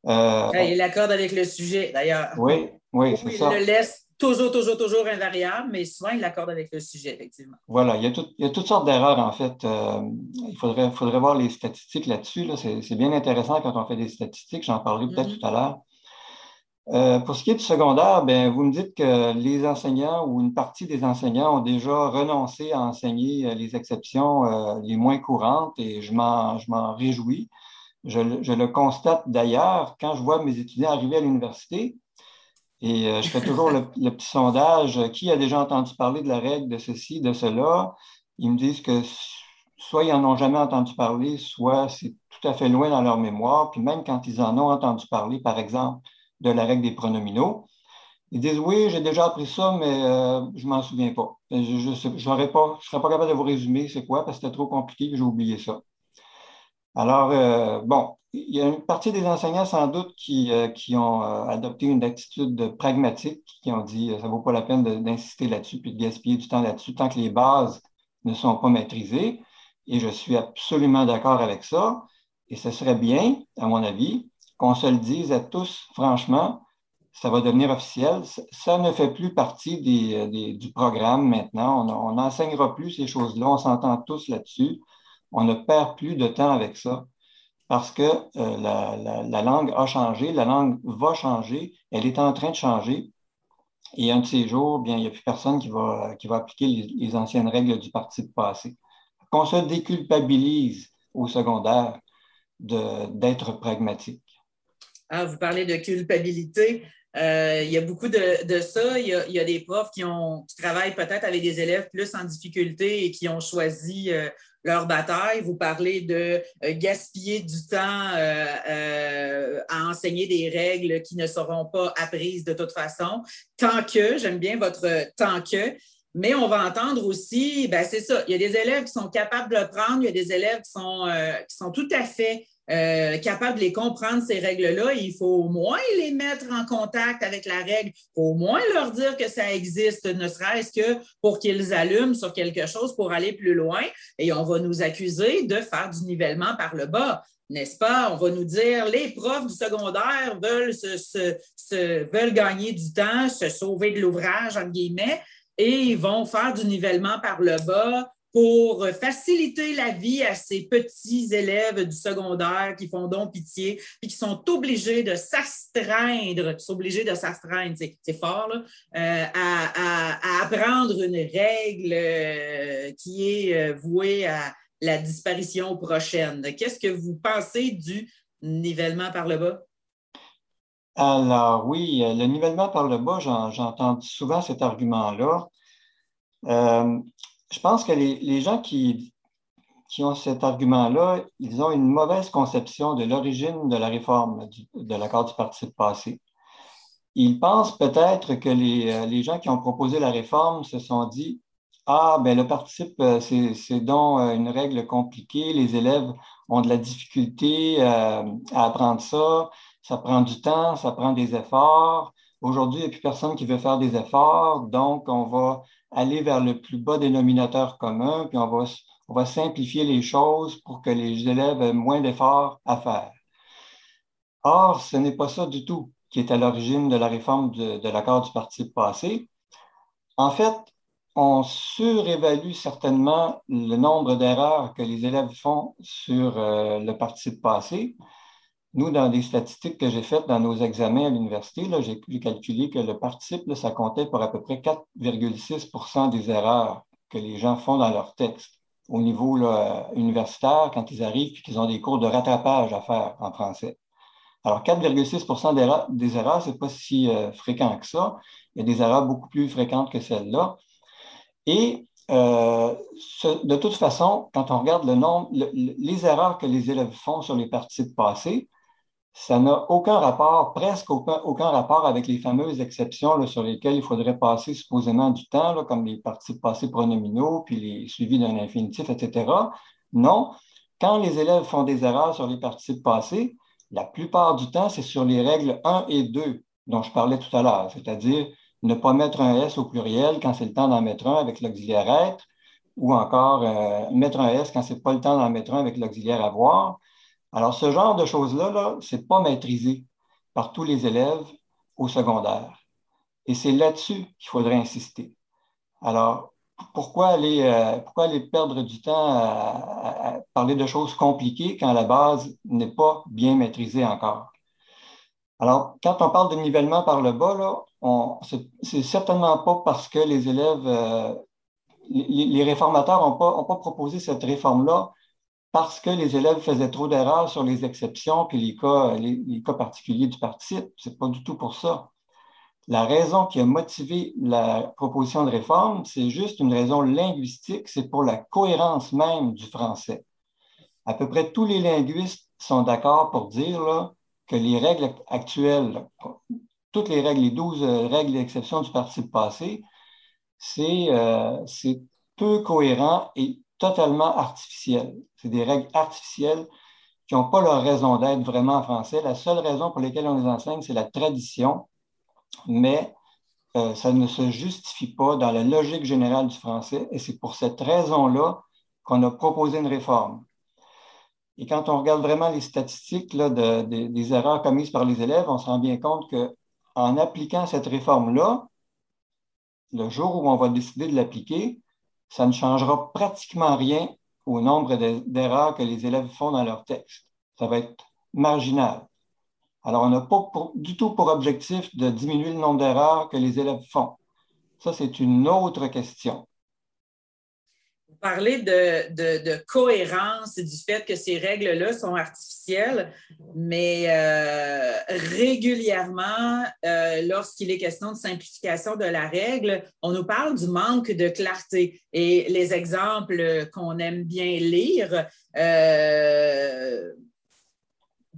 Euh, il l'accorde avec le sujet, d'ailleurs. Oui, oui, c'est ça. Il le laisse toujours, toujours, toujours invariable, mais souvent, il l'accorde avec le sujet, effectivement. Voilà, il y a, toutes sortes d'erreurs, en fait. il faudrait, faudrait voir les statistiques là-dessus. C'est bien intéressant quand on fait des statistiques, j'en parlerai peut-être mm-hmm. tout à l'heure. Euh, pour ce qui est du secondaire, ben, vous me dites que les enseignants ou une partie des enseignants ont déjà renoncé à enseigner euh, les exceptions euh, les moins courantes et je m'en, réjouis. Je, le constate d'ailleurs quand je vois mes étudiants arriver à l'université et je fais toujours le, petit sondage qui a déjà entendu parler de la règle de ceci, de cela? Ils me disent que soit ils n'en ont jamais entendu parler, soit c'est tout à fait loin dans leur mémoire. Puis même quand ils en ont entendu parler, par exemple, de la règle des pronominaux. Ils disent oui, j'ai déjà appris ça, mais euh, je ne m'en souviens pas. Je ne serais pas capable de vous résumer c'est quoi parce que c'était trop compliqué, j'ai oublié ça. Alors, euh, bon, il y a une partie des enseignants sans doute qui, euh, qui ont adopté une attitude pragmatique, qui ont dit ça ne vaut pas la peine d'insister là-dessus puis de gaspiller du temps là-dessus tant que les bases ne sont pas maîtrisées. Et je suis absolument d'accord avec ça. Et ce serait bien, à mon avis, qu'on se le dise à tous, franchement, ça va devenir officiel. Ça ne fait plus partie du programme maintenant. On n'enseignera plus ces choses-là. On s'entend tous là-dessus. On ne perd plus de temps avec ça parce que euh, la, la, langue a changé, la langue va changer, elle est en train de changer. Et un de ces jours, bien, il n'y a plus personne qui va, qui va appliquer les, anciennes règles du parti de passé. Qu'on se déculpabilise au secondaire d'être pragmatique. Ah, vous parlez de culpabilité. Euh, il y a beaucoup de, ça. Il y, a, des profs qui, ont, travaillent peut-être avec des élèves plus en difficulté et qui ont choisi euh, leur bataille. Vous parlez de euh, gaspiller du temps à enseigner des règles qui ne seront pas apprises de toute façon. Tant que, j'aime bien votre tant que, mais on va entendre aussi, ben c'est ça, il y a des élèves qui sont capables de le prendre, il y a des élèves qui sont, qui sont tout à fait euh, capable de les comprendre, ces règles-là, il faut au moins les mettre en contact avec la règle. Il faut au moins leur dire que ça existe, ne serait-ce que pour qu'ils allument sur quelque chose pour aller plus loin. Et on va nous accuser de faire du nivellement par le bas n'est-ce pas? On va nous dire les profs du secondaire veulent, veulent gagner du temps, se sauver de l'ouvrage, entre guillemets, et ils vont faire du nivellement par le bas pour faciliter la vie à ces petits élèves du secondaire qui font donc pitié et qui sont obligés de s'astreindre, obligés de s'astreindre, c'est fort, euh, à, apprendre une règle euh, qui est euh, vouée à la disparition prochaine. Qu'est-ce que vous pensez du nivellement par le bas? Alors oui, le nivellement par le bas, j'entends souvent cet argument-là je pense que les, gens qui, qui, ont cet argument-là, ils ont une mauvaise conception de l'origine de la réforme de l'accord du participe passé. Ils pensent peut-être que les, euh, les, gens qui ont proposé la réforme se sont dit Ah, ben le participe, euh, c'est donc euh, une règle compliquée, les élèves ont de la difficulté à apprendre ça, ça prend du temps, ça prend des efforts. Aujourd'hui, il n'y a plus personne qui veut faire des efforts, donc on va aller vers le plus bas dénominateur commun, puis on va, on va simplifier les choses pour que les élèves aient moins d'efforts à faire. Or, ce n'est pas ça du tout qui est à l'origine de la réforme de, l'accord du parti passé. En fait, on surévalue certainement le nombre d'erreurs que les élèves font sur euh, le parti passé. Nous, dans les statistiques que j'ai faites dans nos examens à l'université, j'ai pu calculer que le participe, ça comptait pour à peu près 4,6% des erreurs que les gens font dans leur texte au niveau universitaire quand ils arrivent et qu'ils ont des cours de rattrapage à faire en français. Alors, 4,6% des erreurs, ce n'est pas si euh, fréquent que ça. Il y a des erreurs beaucoup plus fréquentes que celles-là. Et euh, de toute façon, quand on regarde le nombre, les erreurs que les élèves font sur les participes passés, ça n'a aucun rapport, presque aucun, rapport avec les fameuses exceptions sur lesquelles il faudrait passer supposément du temps, comme les participes passés pronominaux, puis les suivis d'un infinitif, etc. Non, quand les élèves font des erreurs sur les participes passés, la plupart du temps, c'est sur les règles 1 et 2 dont je parlais tout à l'heure, c'est-à-dire ne pas mettre un S au pluriel quand c'est le temps d'en mettre un avec l'auxiliaire être, ou encore euh, mettre un S quand c'est pas le temps d'en mettre un avec l'auxiliaire avoir alors, ce genre de choses-là, ce n'est pas maîtrisé par tous les élèves au secondaire. Et c'est là-dessus qu'il faudrait insister. Alors, pourquoi aller, euh, perdre du temps à, parler de choses compliquées quand la base n'est pas bien maîtrisée encore? Alors, quand on parle de nivellement par le bas, là, c'est certainement pas parce que les élèves, euh, les, réformateurs n'ont pas, pas proposé cette réforme-là parce que les élèves faisaient trop d'erreurs sur les exceptions puis les cas, les, cas particuliers du participe. C'est pas du tout pour ça. La raison qui a motivé la proposition de réforme, c'est juste une raison linguistique, c'est pour la cohérence même du français. À peu près tous les linguistes sont d'accord pour dire que les règles actuelles, toutes les règles, les 12 règles d'exception du participe passé, euh, c'est peu cohérent et totalement artificielles. C'est des règles artificielles qui n'ont pas leur raison d'être vraiment en français. La seule raison pour laquelle on les enseigne, c'est la tradition, mais euh, ça ne se justifie pas dans la logique générale du français et c'est pour cette raison-là qu'on a proposé une réforme. Et quand on regarde vraiment les statistiques des erreurs commises par les élèves, on se rend bien compte qu'en appliquant cette réforme-là, le jour où on va décider de l'appliquer, ça ne changera pratiquement rien au nombre d'erreurs que les élèves font dans leur texte. Ça va être marginal. Alors, on n'a pas du tout pour objectif de diminuer le nombre d'erreurs que les élèves font. Ça, c'est une autre question parler de, cohérence et du fait que ces règles-là sont artificielles, mais euh, régulièrement, euh, lorsqu'il est question de simplification de la règle, on nous parle du manque de clarté. Et les exemples qu'on aime bien lire euh,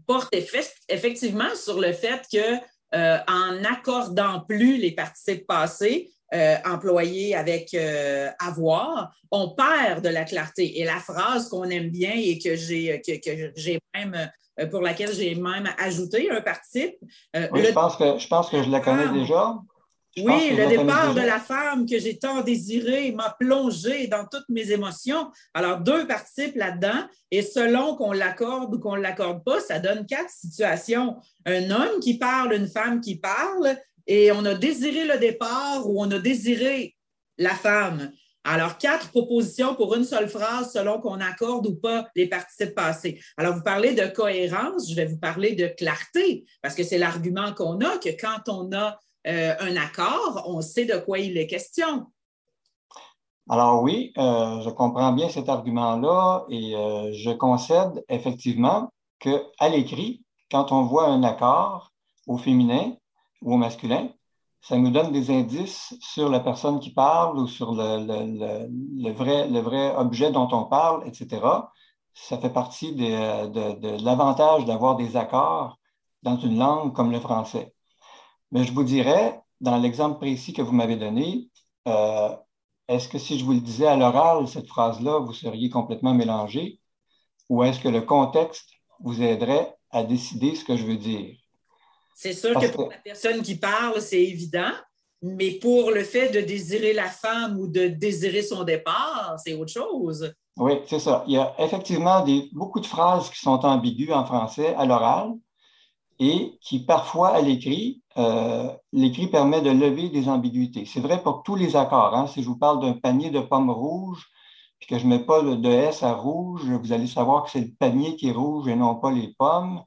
portent effectivement sur le fait que en n'accordant plus les participes passés, euh, employé avec euh, avoir, on perd de la clarté. Et la phrase qu'on aime bien et que j'ai que, j'ai même euh, pour laquelle j'ai même ajouté un participe. oui, je, pense que, je pense que je la connais déjà. oui, le départ de la femme que j'ai tant désiré m'a plongé dans toutes mes émotions. Alors, deux participes là-dedans, et selon qu'on l'accorde ou qu'on ne l'accorde pas, ça donne quatre situations. Un homme qui parle, une femme qui parle, et on a désiré le départ ou on a désiré la femme. Alors, quatre propositions pour une seule phrase selon qu'on accorde ou pas les participes passés. Alors, vous parlez de cohérence, je vais vous parler de clarté, parce que c'est l'argument qu'on a, que quand on a euh, un accord, on sait de quoi il est question. Alors oui, euh, je comprends bien cet argument-là et euh, je concède effectivement qu'à l'écrit, quand on voit un accord au féminin, ou au masculin, ça nous donne des indices sur la personne qui parle ou sur le, vrai, objet dont on parle, etc. Ça fait partie de, l'avantage d'avoir des accords dans une langue comme le français. Mais je vous dirais, dans l'exemple précis que vous m'avez donné, euh, est-ce que si je vous le disais à l'oral, cette phrase-là, vous seriez complètement mélangé? Ou est-ce que le contexte vous aiderait à décider ce que je veux dire? C'est sûr que pour la personne qui parle, c'est évident, mais pour le fait de désirer la femme ou de désirer son départ, c'est autre chose. Oui, c'est ça. Il y a effectivement des, beaucoup de phrases qui sont ambiguës en français à l'oral et qui parfois à l'écrit, euh, l'écrit permet de lever des ambiguïtés. C'est vrai pour tous les accords. Hein. Si je vous parle d'un panier de pommes rouges, puis que je ne mets pas de S à rouge, vous allez savoir que c'est le panier qui est rouge et non pas les pommes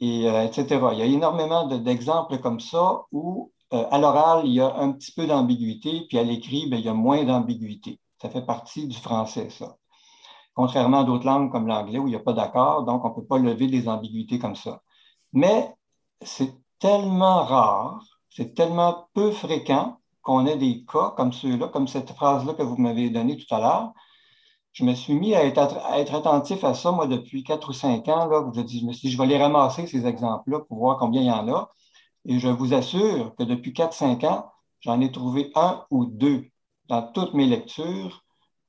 et, euh, etc. Il y a énormément d'exemples comme ça où, euh, à l'oral, il y a un petit peu d'ambiguïté, puis à l'écrit, ben, il y a moins d'ambiguïté. Ça fait partie du français, ça. Contrairement à d'autres langues comme l'anglais où il n'y a pas d'accord, donc on ne peut pas lever des ambiguïtés comme ça. Mais c'est tellement rare, c'est tellement peu fréquent qu'on ait des cas comme ceux-là, comme cette phrase-là que vous m'avez donnée tout à l'heure, je me suis mis à être, attentif à ça, moi, depuis quatre ou cinq ans. Là, je, dis, je me suis dit, je vais les ramasser, ces exemples-là, pour voir combien il y en a. Et je vous assure que depuis quatre, cinq ans, j'en ai trouvé un ou deux dans toutes mes lectures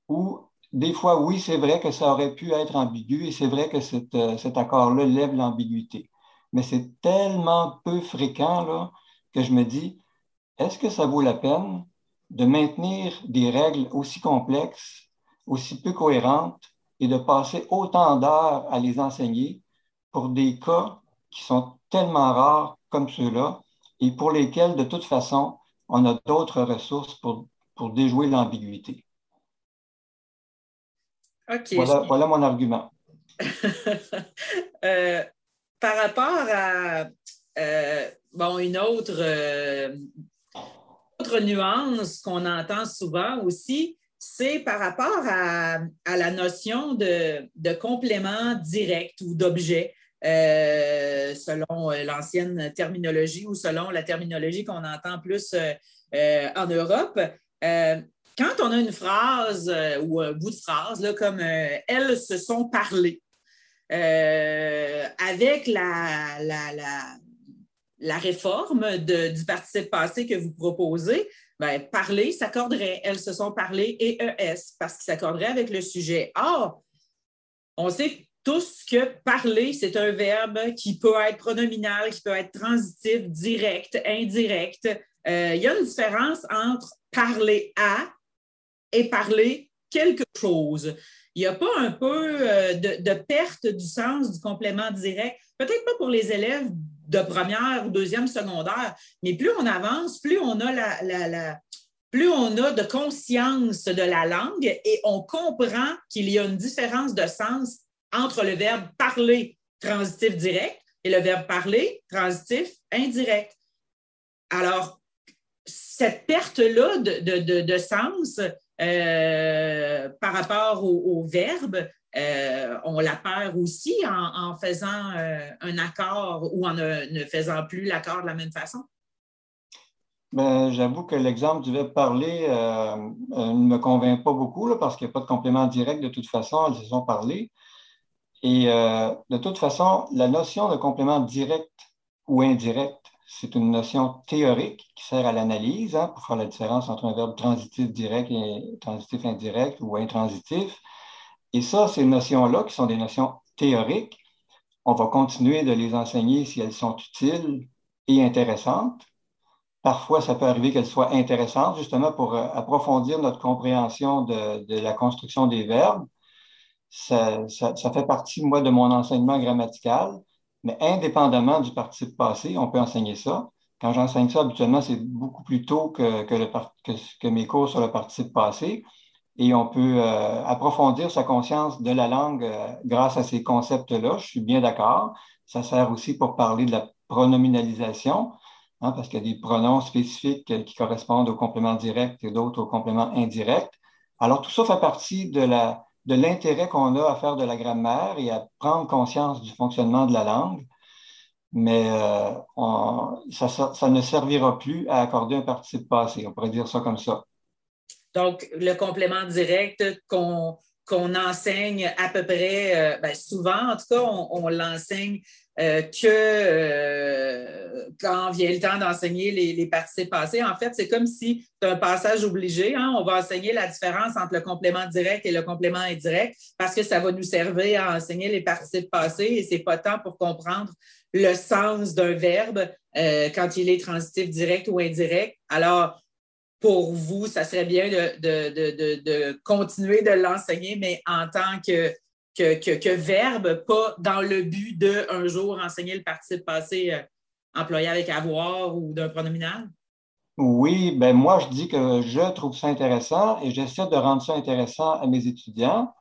où, des fois, oui, c'est vrai que ça aurait pu être ambigu et c'est vrai que euh, cet accord-là lève l'ambiguïté. Mais c'est tellement peu fréquent là, que je me dis, est-ce que ça vaut la peine de maintenir des règles aussi complexes aussi peu cohérentes et de passer autant d'heures à les enseigner pour des cas qui sont tellement rares comme ceux-là et pour lesquels, de toute façon, on a d'autres ressources pour, pour déjouer l'ambiguïté. voilà, mon argument. *laughs* Euh, par rapport à euh, bon, une autre, euh, autre nuance qu'on entend souvent aussi, c'est par rapport à, la notion de, complément direct ou d'objet. Euh, selon euh, l'ancienne terminologie ou selon la terminologie qu'on entend plus euh, en Europe. quand on a une phrase ou un bout de phrase, comme Elles se sont parlé, avec la, réforme du participe passé que vous proposez, ben, parler s'accorderait. Elles se sont parlé et ES parce qu'ils s'accorderaient avec le sujet. Or, on sait tous que parler, c'est un verbe qui peut être pronominal, qui peut être transitif, direct, indirect. Euh, il y a une différence entre parler à et parler quelque chose. Il n'y a pas un peu euh, de, de, perte du sens du complément direct, peut-être pas pour les élèves de première ou deuxième secondaire. Mais plus on avance, plus on a la, plus on a de conscience de la langue et on comprend qu'il y a une différence de sens entre le verbe parler transitif direct et le verbe parler, transitif, indirect. Alors, cette perte-là de, sens euh, par rapport au, verbe, euh, on la perd aussi en, faisant euh, un accord ou en ne, faisant plus l'accord de la même façon. Ben, j'avoue que l'exemple du verbe parler ne me convainc pas beaucoup parce qu'il n'y a pas de complément direct de toute façon, elles se sont parlé. Et de toute façon, la notion de complément direct ou indirect c'est une notion théorique qui sert à l'analyse hein, pour faire la différence entre un verbe transitif direct et transitif indirect ou intransitif. Et ça, ces notions-là, qui sont des notions théoriques, on va continuer de les enseigner si elles sont utiles et intéressantes. Parfois, ça peut arriver qu'elles soient intéressantes, justement pour euh, approfondir notre compréhension de, la construction des verbes. Ça, fait partie, moi, de mon enseignement grammatical. Mais indépendamment du participe passé, on peut enseigner ça. Quand j'enseigne ça, habituellement, c'est beaucoup plus tôt que, mes cours sur le participe passé. Et on peut euh, approfondir sa conscience de la langue euh, grâce à ces concepts-là. Je suis bien d'accord. Ça sert aussi pour parler de la pronominalisation, hein, parce qu'il y a des pronoms spécifiques qui correspondent au complément direct et d'autres au complément indirect. Alors, tout ça fait partie de l'intérêt qu'on a à faire de la grammaire et à prendre conscience du fonctionnement de la langue, mais euh, ça, ne servira plus à accorder un participe passé. On pourrait dire ça comme ça. Donc, le complément direct qu'on enseigne à peu près, euh, ben, souvent en tout cas, on l'enseigne euh, que euh, quand vient le temps d'enseigner les, les, participes passés, en fait, c'est comme si c'est un passage obligé. Hein. On va enseigner la différence entre le complément direct et le complément indirect parce que ça va nous servir à enseigner les participes passés et c'est pas tant pour comprendre le sens d'un verbe euh, quand il est transitif direct ou indirect. Alors, pour vous, ça serait bien de, de, de, de continuer de l'enseigner, mais en tant que que, verbe, pas dans le but de un jour enseigner le participe passé euh, employé avec avoir ou d'un pronominal? Oui, ben moi, je dis que je trouve ça intéressant et j'essaie de rendre ça intéressant à mes étudiants.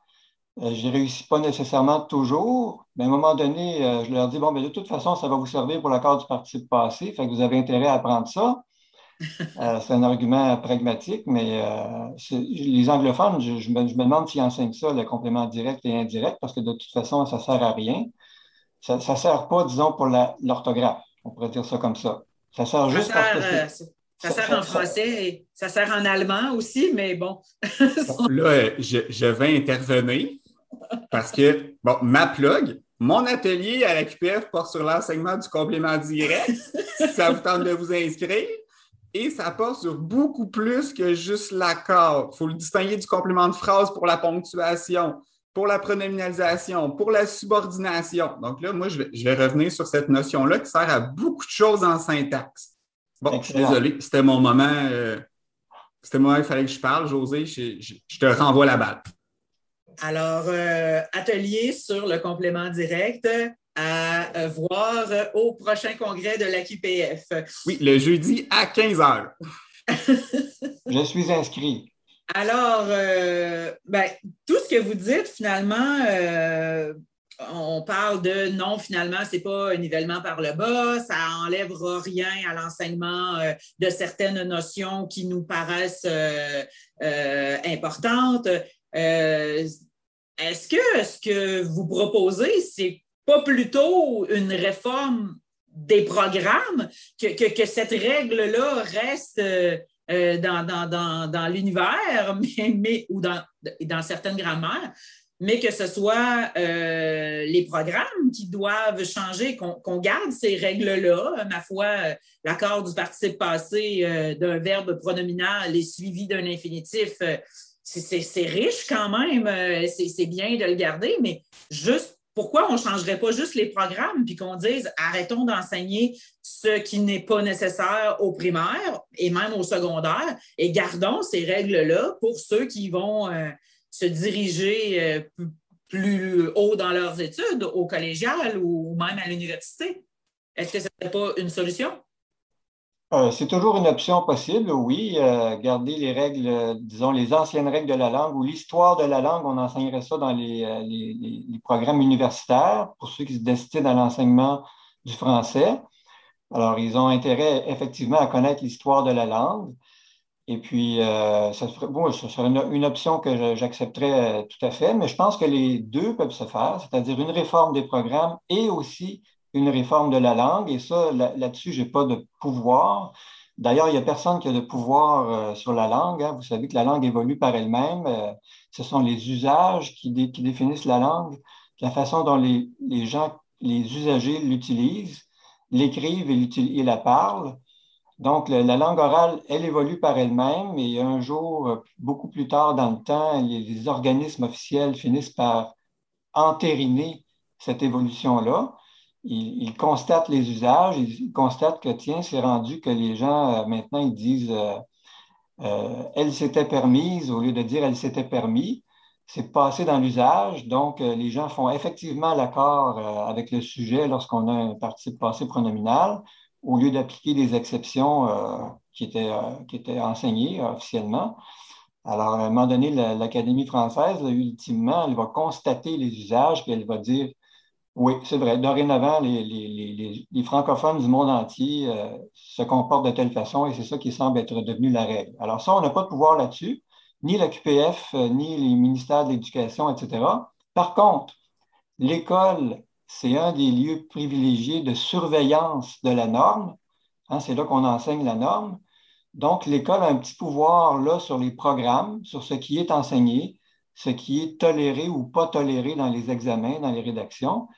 Euh, je réussis pas nécessairement toujours, mais à un moment donné, euh, je leur dis, bon, ben, de toute façon, ça va vous servir pour l'accord du participe passé, fait que vous avez intérêt à apprendre ça. Euh, c'est un argument pragmatique, mais euh, les anglophones, je, me, demande s'ils enseignent ça, le complément direct et indirect, parce que de toute façon, ça ne sert à rien. Ça ne sert pas, disons, pour l'orthographe. On pourrait dire ça comme ça. Ça sert juste parce que euh, ça, sert en français et ça sert en allemand aussi, mais bon. là, je, je, vais intervenir parce que, bon, ma plug, mon atelier à la QPF porte sur l'enseignement du complément direct. ça vous tente de vous inscrire? Et ça porte sur beaucoup plus que juste l'accord. Il faut le distinguer du complément de phrase pour la ponctuation, pour la pronominalisation, pour la subordination. Donc là, moi, je vais, revenir sur cette notion-là qui sert à beaucoup de choses en syntaxe. Bon, je suis désolé, c'était mon moment. Euh, c'était moment qu'il fallait que je parle. José, je, te renvoie la balle. Alors, euh, atelier sur le complément direct à euh, voir au prochain congrès de l'AQPF. Oui, le jeudi à 15 heures. *laughs* Je suis inscrit. Alors, euh, ben, tout ce que vous dites, finalement, euh, on parle de non, finalement, ce n'est pas un nivellement par le bas, ça n'enlèvera rien à l'enseignement de certaines notions qui nous paraissent importantes. Est-ce que ce que vous proposez, c'est pas plutôt une réforme des programmes, que, cette règle-là reste euh, euh, dans, l'univers, *laughs* mais, ou dans, dans certaines grammaires, mais que ce soit euh, les programmes qui doivent changer, qu'on garde ces règles-là. Ma foi, l'accord du participe passé d'un verbe pronominal est suivi d'un infinitif. c'est riche quand même, c'est bien de le garder, mais juste pourquoi on ne changerait pas juste les programmes puis qu'on dise arrêtons d'enseigner ce qui n'est pas nécessaire au primaire et même au secondaire et gardons ces règles-là pour ceux qui vont euh, se diriger euh, plus haut dans leurs études, au collégial ou même à l'université. Est-ce que ce n'est pas une solution? Euh, c'est toujours une option possible, oui. Euh, garder les règles, euh, disons, les anciennes règles de la langue ou l'histoire de la langue, on enseignerait ça dans les, programmes universitaires pour ceux qui se destinent à l'enseignement du français. Alors, ils ont intérêt effectivement à connaître l'histoire de la langue. Et puis, euh, ça serait, bon, ce serait une, option que j'accepterais euh, tout à fait, mais je pense que les deux peuvent se faire, c'est-à-dire une réforme des programmes et aussi une réforme de la langue. Et ça, là-dessus, je n'ai pas de pouvoir. D'ailleurs, il n'y a personne qui a de pouvoir euh, sur la langue. Hein. Vous savez que la langue évolue par elle-même. ce sont les usages qui, définissent la langue, la façon dont les, les gens, les usagers l'utilisent, l'écrivent et, et la parlent. Donc, la langue orale, elle évolue par elle-même et un jour, euh, beaucoup plus tard dans le temps, les, organismes officiels finissent par entériner cette évolution-là. Ils, constatent les usages, ils constatent que, tiens, c'est rendu que les gens, euh, maintenant, ils disent euh, elle s'était permise au lieu de dire elle s'était permis. C'est passé dans l'usage, donc les gens font effectivement l'accord avec le sujet lorsqu'on a un participe passé pronominal au lieu d'appliquer des exceptions euh, qui, étaient, euh, qui étaient enseignées officiellement. Alors, à un moment donné, l'Académie française, ultimement, elle va constater les usages, puis elle va dire, oui, c'est vrai, dorénavant, les, les, francophones du monde entier euh, se comportent de telle façon et c'est ça qui semble être devenu la règle. Alors ça, on n'a pas de pouvoir là-dessus, ni la QPF, ni les ministères de l'Éducation, etc. Par contre, l'école c'est un des lieux privilégiés de surveillance de la norme. Hein, c'est là qu'on enseigne la norme. Donc, l'école a un petit pouvoir là sur les programmes, sur ce qui est enseigné, ce qui est toléré ou pas toléré dans les examens, dans les rédactions.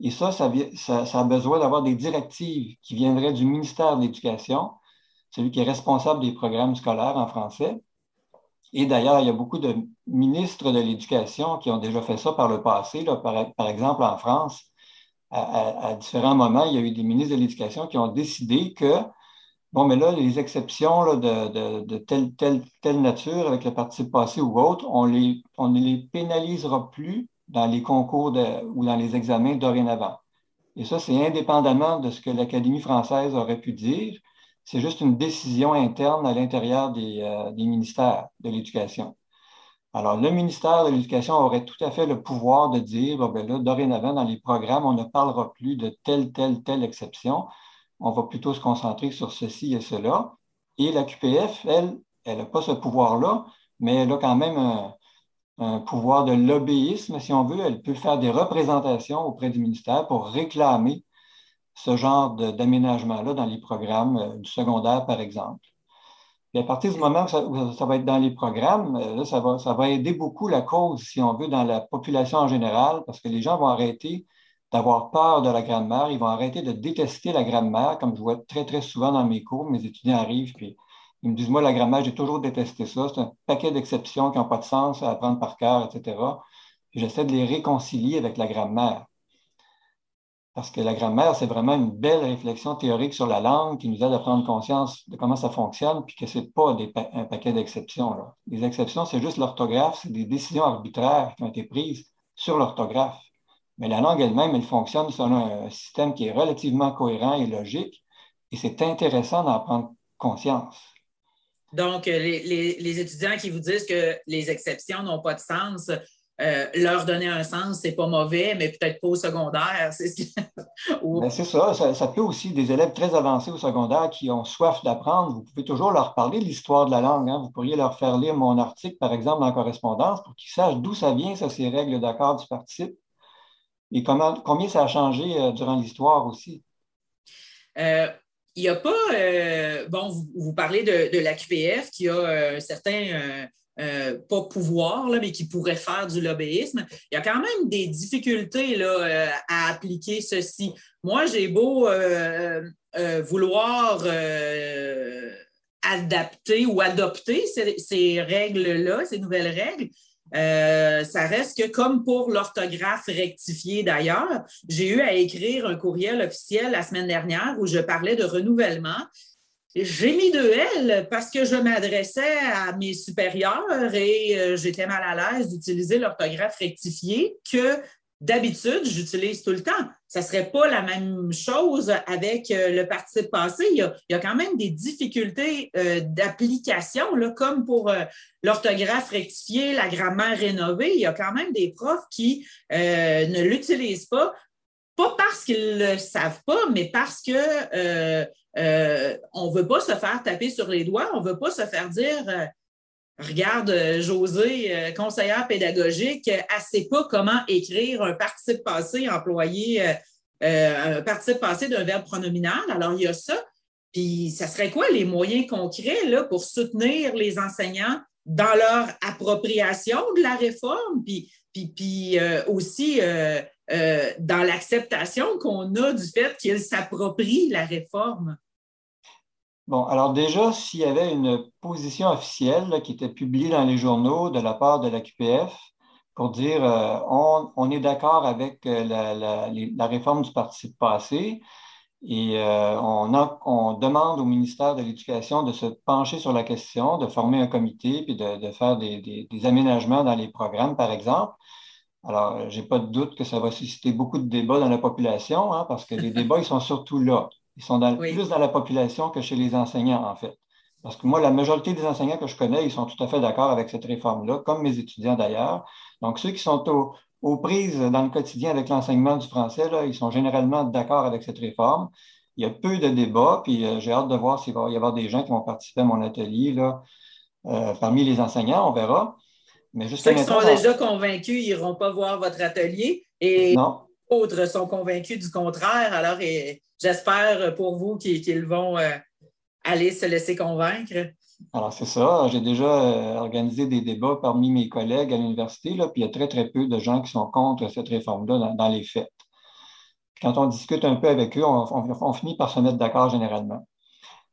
Et ça, ça, a besoin d'avoir des directives qui viendraient du ministère de l'Éducation, celui qui est responsable des programmes scolaires en français. Et d'ailleurs, il y a beaucoup de ministres de l'Éducation qui ont déjà fait ça par le passé. par, exemple, en France, à, différents moments, il y a eu des ministres de l'Éducation qui ont décidé que, bon, mais là, les exceptions là, de, telle, telle, telle nature avec le participe passé ou autre, on, les, on ne les pénalisera plus dans les concours ou dans les examens dorénavant. Et ça, c'est indépendamment de ce que l'Académie française aurait pu dire. C'est juste une décision interne à l'intérieur des, euh, ministères de l'Éducation. Alors, le ministère de l'Éducation aurait tout à fait le pouvoir de dire, ben là, dorénavant, dans les programmes, on ne parlera plus de telle, telle, telle exception. On va plutôt se concentrer sur ceci et cela. Et la QPF, elle, elle n'a pas ce pouvoir-là, mais elle a quand même un, pouvoir de lobbyisme, si on veut. Elle peut faire des représentations auprès du ministère pour réclamer ce genre d'aménagement-là dans les programmes euh, du secondaire, par exemple. Et à partir du moment où ça, va être dans les programmes, euh, ça, va, ça va aider beaucoup la cause, si on veut, dans la population en général, parce que les gens vont arrêter d'avoir peur de la grammaire, ils vont arrêter de détester la grammaire, comme je vois très, très souvent dans mes cours. Mes étudiants arrivent, puis ils me disent, moi, la grammaire, j'ai toujours détesté ça. C'est un paquet d'exceptions qui n'ont pas de sens à apprendre par cœur, etc. J'essaie de les réconcilier avec la grammaire. Parce que la grammaire, c'est vraiment une belle réflexion théorique sur la langue qui nous aide à prendre conscience de comment ça fonctionne, puis que ce n'est pas un paquet d'exceptions. Les exceptions, c'est juste l'orthographe, c'est des décisions arbitraires qui ont été prises sur l'orthographe. Mais la langue elle-même, elle fonctionne selon un système qui est relativement cohérent et logique, et c'est intéressant d'en prendre conscience. Donc, les, étudiants qui vous disent que les exceptions n'ont pas de sens, euh, leur donner un sens, c'est pas mauvais, mais peut-être pas au secondaire. *laughs* C'est ben, ça, ça, peut aussi, des élèves très avancés au secondaire qui ont soif d'apprendre, vous pouvez toujours leur parler de l'histoire de la langue. Hein. Vous pourriez leur faire lire mon article, par exemple, en correspondance, pour qu'ils sachent d'où ça vient, ça, ces règles d'accord du participe, et comment, combien ça a changé euh, durant l'histoire aussi. Euh, il n'y a pas, bon, vous, parlez de, la QPF qui a un certain euh, pas pouvoir, là, mais qui pourrait faire du lobbyisme, il y a quand même des difficultés là, euh, à appliquer ceci. Moi, j'ai beau euh, vouloir adapter ou adopter ces, règles-là, ces nouvelles règles. Ça reste que comme pour l'orthographe rectifiée d'ailleurs, j'ai eu à écrire un courriel officiel la semaine dernière où je parlais de renouvellement. J'ai mis deux L parce que je m'adressais à mes supérieurs et euh, j'étais mal à l'aise d'utiliser l'orthographe rectifiée que d'habitude j'utilise tout le temps. Ça ne serait pas la même chose avec euh, le participe passé. Il y, a, quand même des difficultés euh, d'application, comme pour l'orthographe rectifiée, la grammaire rénovée. Il y a quand même des profs qui ne l'utilisent pas pas parce qu'ils ne le savent pas, mais parce que euh, euh, on ne veut pas se faire taper sur les doigts, on ne veut pas se faire dire euh, Regarde, José, conseillère pédagogique, elle ne sait pas comment écrire un participe passé employé, un participe passé d'un verbe pronominal. Alors, il y a ça. Puis, ça serait quoi les moyens concrets là, pour soutenir les enseignants dans leur appropriation de la réforme, puis, puis, aussi euh, dans l'acceptation qu'on a du fait qu'ils s'approprient la réforme? Bon, alors déjà, s'il y avait une position officielle qui était publiée dans les journaux de la part de la QPF pour dire euh, on, est d'accord avec euh, la, réforme du participe passé et on, on, demande au ministère de l'Éducation de se pencher sur la question, de former un comité puis de, faire des, aménagements dans les programmes, par exemple. Alors, euh, je n'ai pas de doute que ça va susciter beaucoup de débats dans la population, hein, parce que les *laughs* débats, ils sont surtout là. Ils sont plus dans la population que chez les enseignants, en fait. Parce que moi, la majorité des enseignants que je connais, ils sont tout à fait d'accord avec cette réforme-là, comme mes étudiants d'ailleurs. Donc, ceux qui sont aux prises dans le quotidien avec l'enseignement du français, là, ils sont généralement d'accord avec cette réforme. Il y a peu de débats, puis euh, j'ai hâte de voir s'il va y avoir des gens qui vont participer à mon atelier là, euh, parmi les enseignants, on verra. Ceux qui sont déjà convaincus, ils n'iront pas voir votre atelier et d'autres sont convaincus du contraire. Alors, j'espère pour vous qu'ils vont euh, aller se laisser convaincre. Alors, c'est ça. J'ai déjà euh, organisé des débats parmi mes collègues à l'université, puis il y a très, très peu de gens qui sont contre cette réforme-là dans, les faits. Quand on discute un peu avec eux, on finit par se mettre d'accord généralement.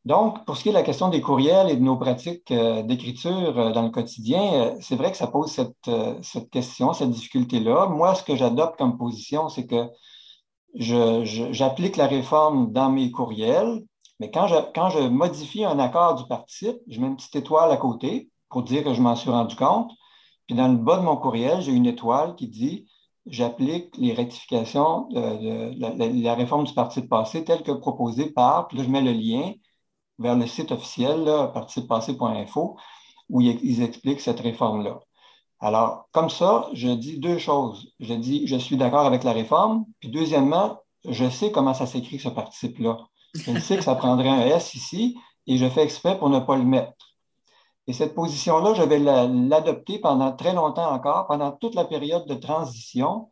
Donc, pour ce qui est de la question des courriels et de nos pratiques euh, d'écriture euh, dans le quotidien, euh, c'est vrai que ça pose cette, question, cette difficulté-là. Moi, ce que j'adopte comme position, c'est que j'applique la réforme dans mes courriels, mais quand je, modifie un accord du participe, je mets une petite étoile à côté pour dire que je m'en suis rendu compte. Puis dans le bas de mon courriel, j'ai une étoile qui dit j'applique les rectifications de, la, réforme du participe passé telle que proposée par, puis là, je mets le lien vers le site officiel, participepassé.info, où ils expliquent cette réforme-là. Alors, comme ça, je dis deux choses. Je dis, je suis d'accord avec la réforme. Puis, deuxièmement, je sais comment ça s'écrit, ce participe-là. Je sais que ça prendrait un S ici et je fais exprès pour ne pas le mettre. Et cette position-là, je vais l'adopter pendant très longtemps encore, pendant toute la période de transition,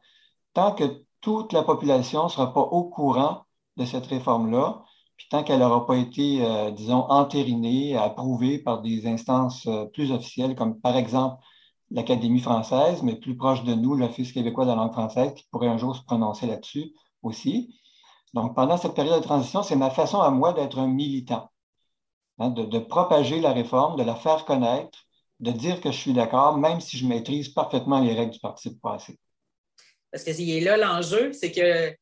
tant que toute la population ne sera pas au courant de cette réforme-là puis tant qu'elle n'aura pas été, euh, disons, entérinée, approuvée par des instances euh, plus officielles, comme par exemple l'Académie française, mais plus proche de nous, l'Office québécois de la langue française, qui pourrait un jour se prononcer là-dessus aussi. Donc, pendant cette période de transition, c'est ma façon à moi d'être un militant, hein, de, propager la réforme, de la faire connaître, de dire que je suis d'accord, même si je maîtrise parfaitement les règles du participe passé. Parce que est là l'enjeu, c'est que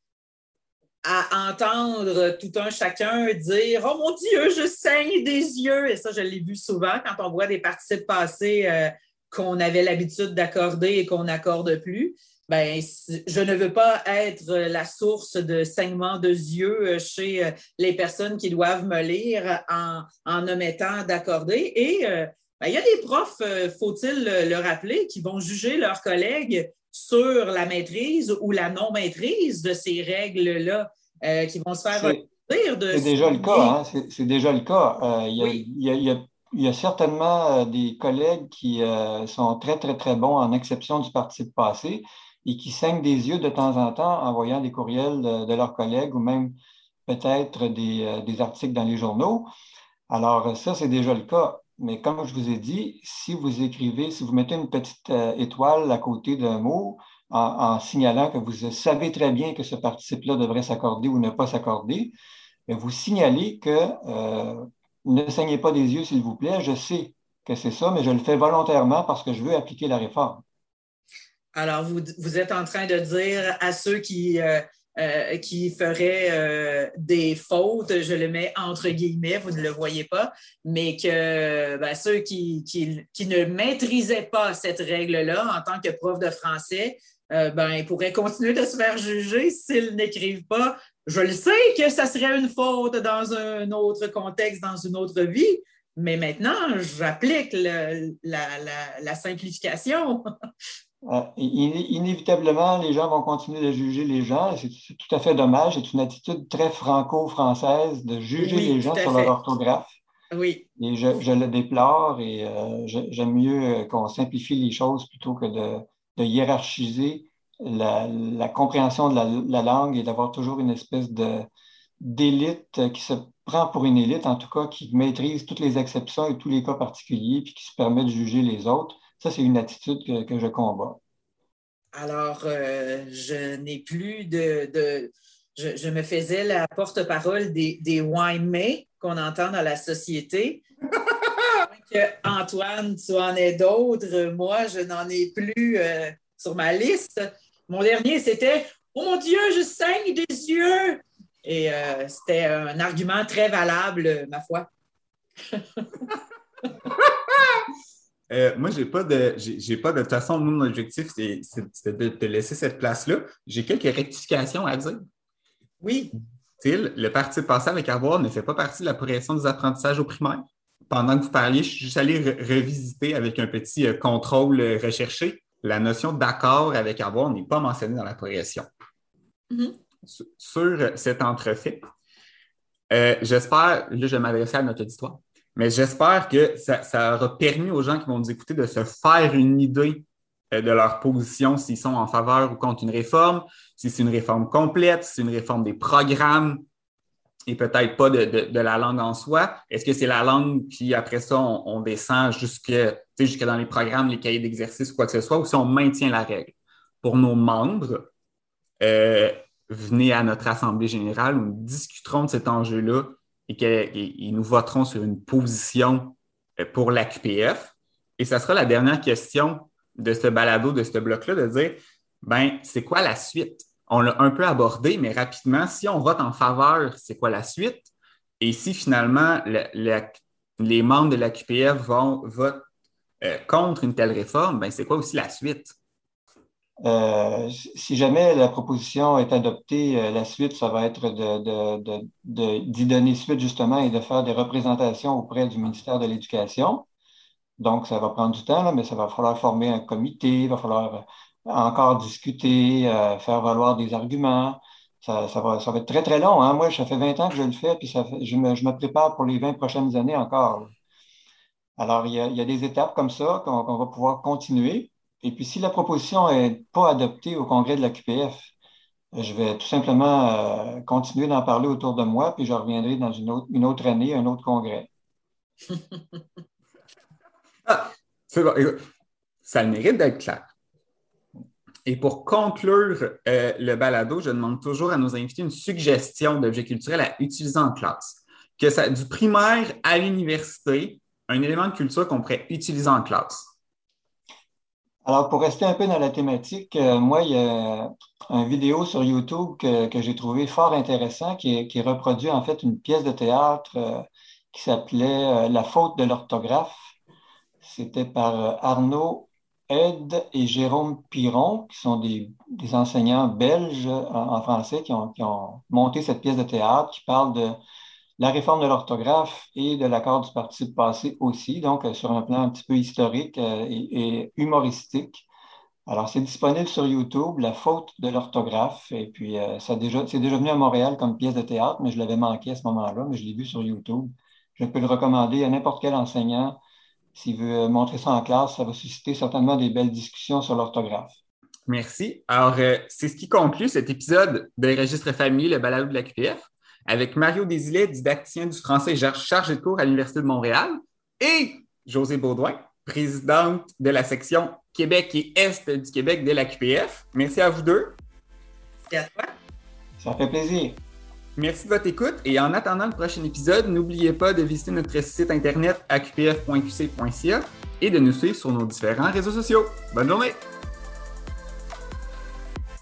à entendre tout un chacun dire Oh mon Dieu, je saigne des yeux. Et ça, je l'ai vu souvent quand on voit des participes passés euh, qu'on avait l'habitude d'accorder et qu'on n'accorde plus. Ben, je ne veux pas être la source de saignement de yeux chez euh, les personnes qui doivent me lire en, en omettant d'accorder. Et euh, ben, il y a des profs, faut-il le rappeler, qui vont juger leurs collègues sur la maîtrise ou la non-maîtrise de ces règles-là euh, qui vont se faire rire de. C'est déjà le cas, hein? c'est déjà le cas. il, y a, certainement euh, des collègues qui euh, sont très, très, très bons en exception du participe passé et qui saignent des yeux de temps en temps en voyant des courriels de, leurs collègues ou même peut-être des, des, articles dans les journaux. Alors, ça, c'est déjà le cas. Mais comme je vous ai dit, si vous écrivez, si vous mettez une petite euh, étoile à côté d'un mot en, signalant que vous savez très bien que ce participe-là devrait s'accorder ou ne pas s'accorder, vous signalez que euh, ne saignez pas des yeux, s'il vous plaît. Je sais que c'est ça, mais je le fais volontairement parce que je veux appliquer la réforme. Alors, vous, vous êtes en train de dire à ceux qui, euh, euh, qui ferait euh, des fautes, je le mets entre guillemets, vous ne le voyez pas, mais que ben, ceux qui, qui, ne maîtrisaient pas cette règle-là en tant que prof de français, euh, ben, ils pourraient continuer de se faire juger s'ils n'écrivent pas. Je le sais que ça serait une faute dans un autre contexte, dans une autre vie, mais maintenant, j'applique la, la, la, simplification. *laughs* Euh, inévitablement, les gens vont continuer de juger les gens. C'est tout à fait dommage. C'est une attitude très franco-française de juger les gens sur leur orthographe. Oui. Et je, le déplore et euh, j'aime mieux qu'on simplifie les choses plutôt que de, hiérarchiser la, compréhension de la, la langue et d'avoir toujours une espèce d'élite qui se prend pour une élite, en tout cas, qui maîtrise toutes les exceptions et tous les cas particuliers, puis qui se permet de juger les autres. Ça, c'est une attitude que, je combats. Alors, euh, je n'ai plus de. je, me faisais la porte-parole des, des wine qu'on entend dans la société. *laughs* que Antoine, tu en es d'autres. Moi, je n'en ai plus euh, sur ma liste. Mon dernier, c'était Oh mon Dieu, je saigne des yeux. Et euh, c'était un argument très valable, ma foi. *laughs* *laughs* Euh, moi, j'ai pas de. J'ai pas de. toute façon, mon objectif, c'est de te laisser cette place-là. J'ai quelques rectifications à dire. Oui. Le parti passé avec avoir ne fait pas partie de la progression des apprentissages au primaire. Pendant que vous parliez, je suis juste allé revisiter avec un petit euh, contrôle euh, recherché. La notion d'accord avec avoir n'est pas mentionnée dans la progression. Mm-hmm. Sur cet entrefait, j'espère, là, je vais m'adresser à notre auditoire. Mais j'espère que ça, aura permis aux gens qui vont nous écouter de se faire une idée euh, de leur position, s'ils sont en faveur ou contre une réforme, si c'est une réforme complète, si c'est une réforme des programmes et peut-être pas de, la langue en soi. Est-ce que c'est la langue, puis après ça, on, descend jusque, jusque dans les programmes, les cahiers d'exercice, quoi que ce soit, ou si on maintient la règle? Pour nos membres, euh, venez à notre Assemblée générale où nous discuterons de cet enjeu-là et qu'ils nous voteront sur une position euh, pour l'AQPF. Et ça sera la dernière question de ce balado, de ce bloc-là, de dire, ben, c'est quoi la suite? On l'a un peu abordé, mais rapidement, si on vote en faveur, c'est quoi la suite? Et si finalement les membres de l'AQPF vont voter euh, contre une telle réforme, ben, c'est quoi aussi la suite? Euh, si jamais la proposition est adoptée, euh, la suite, ça va être d'y donner suite justement et de faire des représentations auprès du ministère de l'Éducation. Donc, ça va prendre du temps, mais ça va falloir former un comité, il va falloir encore discuter, euh, faire valoir des arguments. Ça, va, ça va être très, très long. Hein. Moi, ça fait 20 ans que je le fais, puis ça je, me, je me prépare pour les 20 prochaines années encore. Alors, il y a, il y a des étapes comme ça qu'on va pouvoir continuer. Et puis, si la proposition n'est pas adoptée au congrès de la QPF, je vais tout simplement euh, continuer d'en parler autour de moi, puis je reviendrai dans une autre, année, un autre congrès. *laughs* ah, c'est bon. Ça le mérite d'être clair. Et pour conclure euh, le balado, je demande toujours à nos invités une suggestion d'objet culturel à utiliser en classe. Que ça, du primaire à l'université, un élément de culture qu'on pourrait utiliser en classe. Alors, pour rester un peu dans la thématique, euh, moi, il y a une vidéo sur YouTube que, j'ai trouvé fort intéressant qui, reproduit en fait une pièce de théâtre euh, qui s'appelait euh, La faute de l'orthographe. C'était par Arnaud Ed et Jérôme Piron, qui sont des, enseignants belges en, français qui ont, qui ont, monté cette pièce de théâtre qui parle de la réforme de l'orthographe et de l'accord du parti passé aussi, donc euh, sur un plan un petit peu historique euh, et, humoristique. Alors, c'est disponible sur YouTube, La faute de l'orthographe. Et puis, euh, ça déjà, c'est déjà venu à Montréal comme pièce de théâtre, mais je l'avais manqué à ce moment-là, mais je l'ai vu sur YouTube. Je peux le recommander à n'importe quel enseignant. S'il veut montrer ça en classe, ça va susciter certainement des belles discussions sur l'orthographe. Merci. Alors, c'est ce qui conclut cet épisode de Registre Famille, le balado de la QPF avec Mario Désilet, didacticien du français chargé de cours à l'Université de Montréal, et José Baudouin, présidente de la section Québec et Est du Québec de la QPF. Merci à vous deux. Merci à toi. Ça fait plaisir. Merci de votre écoute et en attendant le prochain épisode, n'oubliez pas de visiter notre site internet aqpf.qc.ca et de nous suivre sur nos différents réseaux sociaux. Bonne journée!